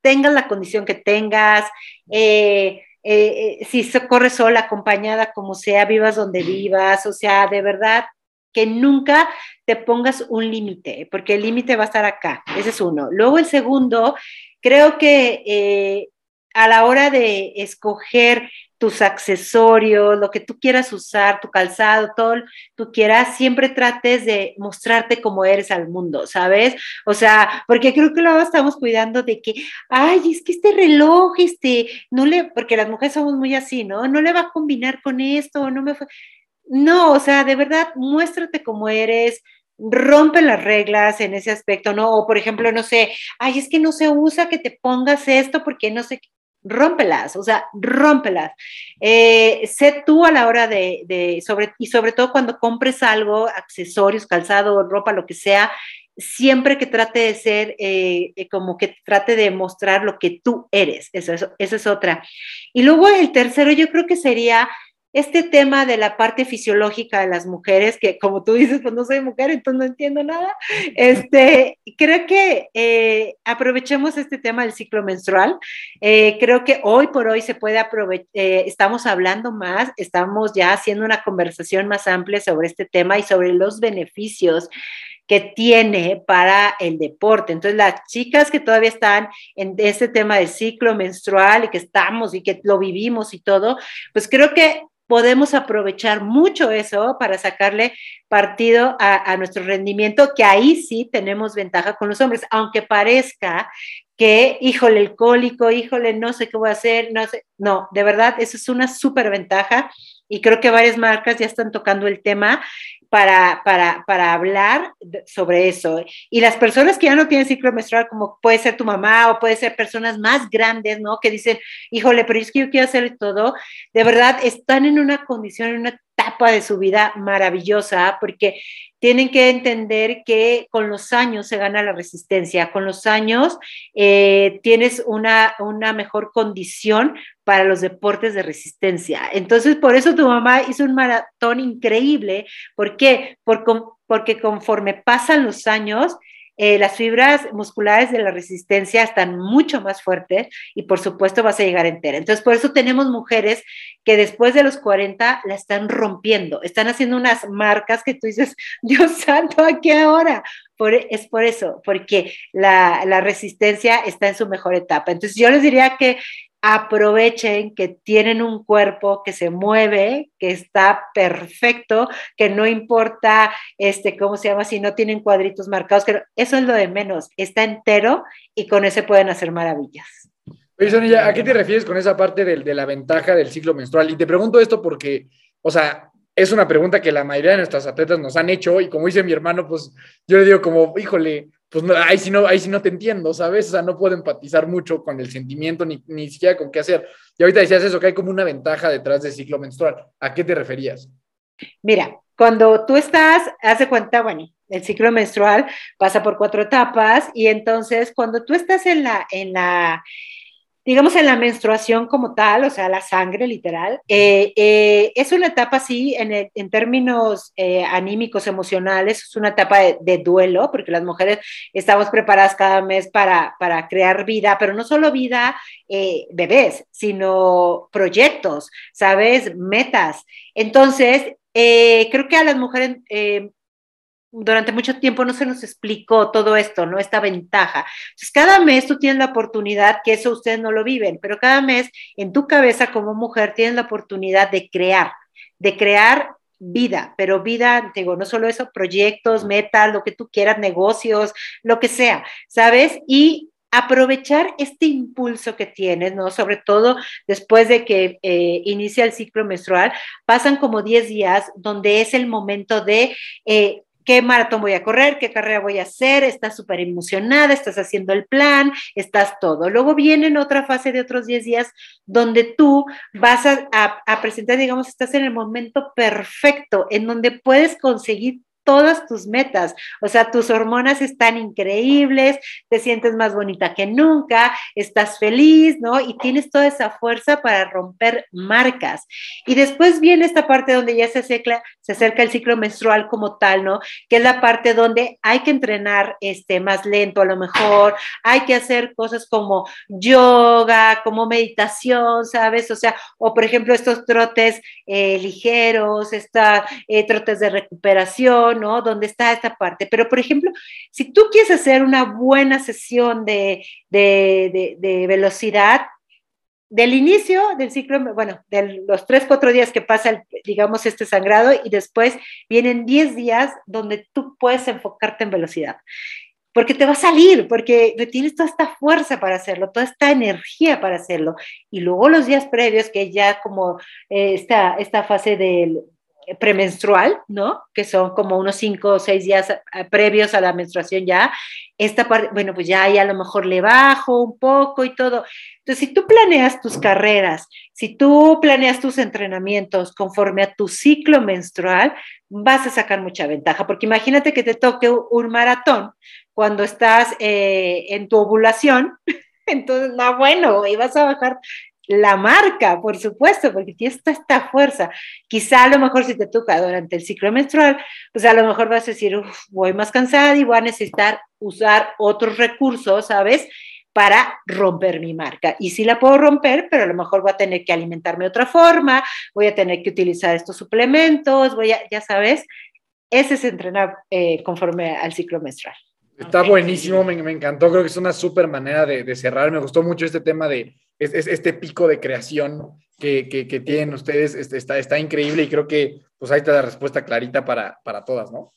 tengas la condición que tengas, eh, eh, eh, si se corre sola, acompañada, como sea, vivas donde vivas, o sea, de verdad, que nunca te pongas un límite, porque el límite va a estar acá, ese es uno. Luego el segundo, creo que a la hora de escoger tus accesorios, lo que tú quieras usar, tu calzado, todo tú quieras, siempre trates de mostrarte como eres al mundo, ¿sabes? O sea, porque creo que luego estamos cuidando de que, ay, es que este reloj, este, no le, porque las mujeres somos muy así, ¿no? No le va a combinar con esto, no me fue. No, o sea, de verdad, muéstrate como eres, rompe las reglas en ese aspecto, ¿no? O por ejemplo, no sé, ay, es que no se usa que te pongas esto porque no sé, rómpelas, o sea, rómpelas. Eh, sé tú a la hora de, sobre, y sobre todo cuando compres algo, accesorios, calzado, ropa, lo que sea, siempre que trate de ser, eh, eh, como que trate de mostrar lo que tú eres, eso, es otra. Y luego el tercero yo creo que sería este tema de la parte fisiológica de las mujeres, que como tú dices, pues no soy mujer, entonces no entiendo nada, este, creo que eh, aprovechemos este tema del ciclo menstrual. Eh, creo que hoy por hoy se puede aprovechar, eh, estamos hablando más, estamos ya haciendo una conversación más amplia sobre este tema y sobre los beneficios que tiene para el deporte. Entonces, las chicas que todavía están en este tema del ciclo menstrual y que estamos y que lo vivimos y todo, pues creo que podemos aprovechar mucho eso para sacarle partido a, nuestro rendimiento, que ahí sí tenemos ventaja con los hombres, aunque parezca que, híjole, el cólico, híjole, no sé qué voy a hacer, no sé, no, de verdad, eso es una súper ventaja y creo que varias marcas ya están tocando el tema para, para, para, hablar sobre eso. Y las personas que ya no tienen ciclo menstrual, como puede ser tu mamá o puede ser personas más grandes, ¿no? Que dicen, híjole, pero es que yo quiero hacer todo, de verdad están en una condición, en una etapa de su vida maravillosa, porque tienen que entender que con los años se gana la resistencia, con los años eh, tienes una, una mejor condición para los deportes de resistencia. Entonces, por eso tu mamá hizo un maratón increíble. ¿Por qué? porque conforme pasan los años, eh, las fibras musculares de la resistencia están mucho más fuertes y por supuesto vas a llegar entera. Entonces, por eso tenemos mujeres que después de los 40 la están rompiendo, están haciendo unas marcas que tú dices, Dios santo, ¿a qué hora? es por eso, porque la, la resistencia está en su mejor etapa. Entonces, yo les diría que aprovechen que tienen un cuerpo que se mueve, que está perfecto, que no importa este cómo se llama si no tienen cuadritos marcados, que eso es lo de menos, está entero y con eso pueden hacer maravillas. Oye, Sonia, ¿a qué te refieres con esa parte de, de la ventaja del ciclo menstrual? Y te pregunto esto porque, o sea, es una pregunta que la mayoría de nuestras atletas nos han hecho y como dice mi hermano, pues yo le digo como, híjole, pues no, ahí, sí no, ahí no te entiendo, ¿sabes? O sea, no puedo empatizar mucho con el sentimiento ni, ni siquiera con qué hacer. Y ahorita decías eso, que hay como una ventaja detrás del ciclo menstrual. ¿A qué te referías? Mira, cuando tú estás, haz de cuenta, bueno, el ciclo menstrual pasa por cuatro etapas y entonces cuando tú estás en la, en la, digamos, en la menstruación como tal, o sea, la sangre literal, eh, eh, es una etapa, sí, en, en términos eh, anímicos, emocionales, es una etapa de, duelo, porque las mujeres estamos preparadas cada mes para, para crear vida, pero no solo vida, bebés, sino proyectos, ¿sabes? Metas. Entonces, creo que a las mujeres durante mucho tiempo no se nos explicó todo esto, ¿no? Esta ventaja. Entonces, cada mes tú tienes la oportunidad, que eso ustedes no lo viven, pero cada mes en tu cabeza como mujer tienes la oportunidad de crear, de crear vida, pero vida, digo, no solo eso, proyectos, metas, lo que tú quieras, negocios, lo que sea, ¿sabes? Y aprovechar este impulso que tienes, ¿no? Sobre todo después de que eh, inicia el ciclo menstrual, pasan como 10 días donde es el momento de eh, qué maratón voy a correr, qué carrera voy a hacer, estás súper emocionada, estás haciendo el plan, estás todo. Luego viene otra fase de otros 10 días donde tú vas a, presentar, digamos, estás en el momento perfecto, en donde puedes conseguir todas tus metas. O sea, tus hormonas están increíbles, te sientes más bonita que nunca, estás feliz, ¿no? Y tienes toda esa fuerza para romper marcas. Y después viene esta parte donde ya se acerca, el ciclo menstrual como tal, ¿no? Que es la parte donde hay que entrenar este, más lento a lo mejor, hay que hacer cosas como yoga, como meditación, ¿sabes? O sea, o por ejemplo estos trotes eh, ligeros, estos eh, trotes de recuperación, ¿no? Donde está esta parte. Pero, por ejemplo, si tú quieres hacer una buena sesión de, velocidad, del inicio del ciclo, bueno, de los tres, cuatro días que pasa, digamos, este sangrado y después vienen 10 días donde tú puedes enfocarte en velocidad. Porque te va a salir, porque tienes toda esta fuerza para hacerlo, toda esta energía para hacerlo. Y luego los días previos, que ya como eh, esta, esta fase del, premenstrual, ¿no? Que son como unos cinco o seis días eh, previos a la menstruación ya. Esta parte, bueno, pues ya ahí a lo mejor le bajo un poco y todo. Entonces, si tú planeas tus carreras, si tú planeas tus entrenamientos conforme a tu ciclo menstrual, vas a sacar mucha ventaja, porque imagínate que te toque un maratón cuando estás eh, en tu ovulación, entonces, no, bueno, y vas a bajar la marca, por supuesto, porque tienes esta fuerza. Quizá a lo mejor si te toca durante el ciclo menstrual, pues a lo mejor vas a decir, voy más cansada y voy a necesitar usar otros recursos, ¿sabes? Para romper mi marca. Y sí la puedo romper, pero a lo mejor voy a tener que alimentarme de otra forma, voy a tener que utilizar estos suplementos, voy a, ya sabes, ese es entrenar eh, conforme al ciclo menstrual. Está buenísimo, me, encantó, creo que es una súper manera de, de cerrar, me gustó mucho este tema de es, este pico de creación que, que, tienen ustedes este, está, está increíble y creo que pues ahí está la respuesta clarita para, para todas, ¿no?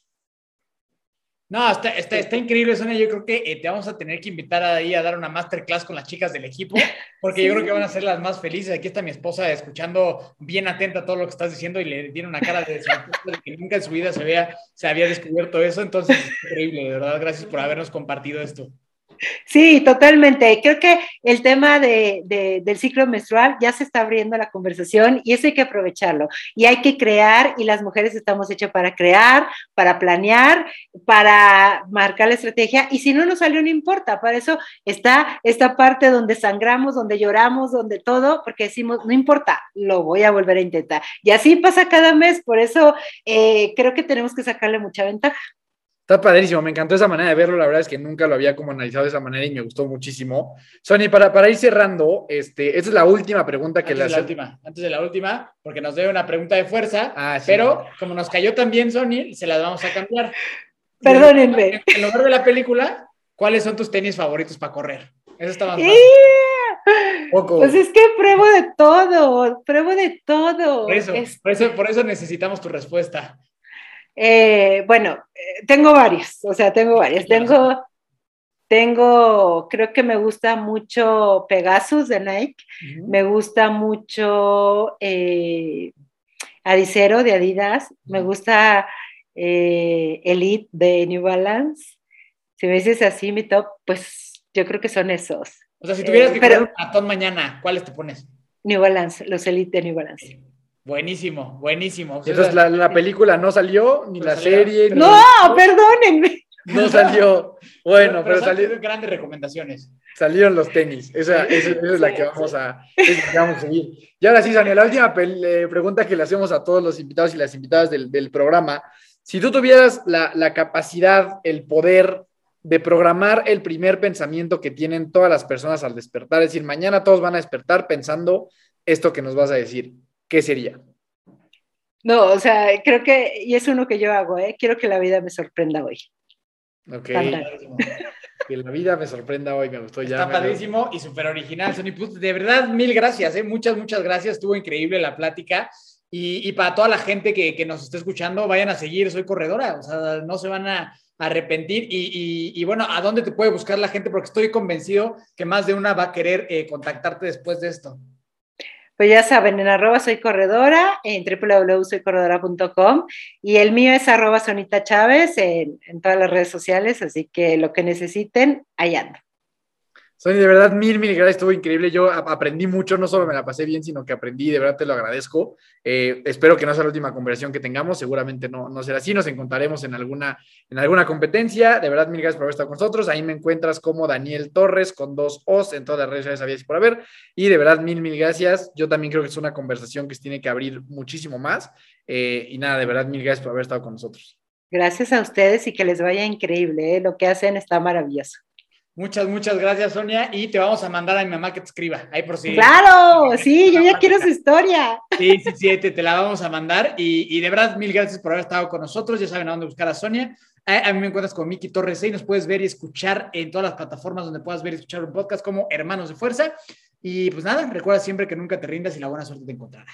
No, está, está, está, increíble, Sonia. Yo creo que eh, te vamos a tener que invitar ahí a dar una masterclass con las chicas del equipo, porque yo creo que van a ser las más felices. Aquí está mi esposa escuchando bien atenta todo lo que estás diciendo y le tiene una cara de, de que nunca en su vida se, había, se había descubierto eso. Entonces, increíble, de verdad. Gracias por habernos compartido esto. Sí, totalmente. Creo que el tema de, del ciclo menstrual ya se está abriendo la conversación y eso hay que aprovecharlo. Y hay que crear, y las mujeres estamos hechas para crear, para planear, para marcar la estrategia. Y si no nos salió, no importa. Para eso está esta parte donde sangramos, donde lloramos, donde todo, porque decimos, no importa, lo voy a volver a intentar. Y así pasa cada mes. Por eso eh, creo que tenemos que sacarle mucha ventaja. Está padrísimo, me encantó esa manera de verlo, la verdad es que nunca lo había como analizado de esa manera y me gustó muchísimo. Sony, para, para ir cerrando, este, esta es la última pregunta que antes le de la última, Antes de la última, porque nos debe una pregunta de fuerza, ah, pero como nos cayó también Sony, se la vamos a cambiar. Perdónenme. En lugar de la película, ¿cuáles son tus tenis favoritos para correr? Eso está más Poco. Pues es que pruebo de todo, pruebo de todo. Por eso, por eso, por eso necesitamos tu respuesta. Eh, bueno, tengo varias, o sea, tengo varias. Tengo, tengo, creo que me gusta mucho Pegasus de Nike, me gusta mucho eh, Adicero de Adidas, me gusta Elite de New Balance. Si me dices así mi top, pues yo creo que son esos. O sea, si tuvieras que pero, un mañana, ¿cuáles te pones? New Balance, los Elite de New Balance. Buenísimo, buenísimo. Entonces la, película no salió, ni la serie. No, perdónenme. No salió. Bueno, pero, salieron grandes recomendaciones. Salieron los tenis. Esa, es la que vamos a, seguir. Y ahora sí, Sonia, la última eh, pregunta que le hacemos a todos los invitados y las invitadas del, programa. Si tú tuvieras la, la capacidad, el poder de programar el primer pensamiento que tienen todas las personas al despertar, es decir, mañana todos van a despertar pensando esto que nos vas a decir. ¿Qué sería? No, o sea, creo que, y es uno que yo hago, ¿eh? quiero que la vida me sorprenda hoy. Ok. Que la vida me sorprenda hoy, me gustó ya. Está padrísimo y súper original, Sony. Pues, de verdad, mil gracias, ¿eh? muchas, muchas gracias. Estuvo increíble la plática. Y, para toda la gente que, nos está escuchando, vayan a seguir, soy corredora, o sea, no se van a arrepentir. Y, bueno, ¿a dónde te puede buscar la gente? Porque estoy convencido que más de una va a querer eh, contactarte después de esto. Pues ya saben, en arroba soy corredora, en www.soycorredora.com y el mío es arroba Sonita Chávez en, todas las redes sociales, así que lo que necesiten, ahí ando. Sonia, de verdad, mil, mil gracias, estuvo increíble. Yo aprendí mucho, no solo me la pasé bien, sino que aprendí, de verdad te lo agradezco. Eh, espero que no sea la última conversación que tengamos, seguramente no, no será así, nos encontraremos en alguna, en alguna competencia. De verdad, mil gracias por haber estado con nosotros. Ahí me encuentras como Daniel Torres con dos O's en todas las redes sociales, sabías por haber. Y de verdad, mil, mil gracias. Yo también creo que es una conversación que se tiene que abrir muchísimo más. Eh, y nada, de verdad, mil gracias por haber estado con nosotros. Gracias a ustedes y que les vaya increíble. ¿eh? Lo que hacen está maravilloso. Muchas, muchas gracias, Sonia. Y te vamos a mandar a mi mamá que te escriba. Ahí por si. ¡Claro! Sí, yo ya quiero su historia. Sí, sí, sí, te, la vamos a mandar. Y, de verdad, mil gracias por haber estado con nosotros. Ya saben a dónde buscar a Sonia. A, mí me encuentras con Miki Torres y nos puedes ver y escuchar en todas las plataformas donde puedas ver y escuchar un podcast como Hermanos de Fuerza. Y pues nada, recuerda siempre que nunca te rindas y la buena suerte te encontrará.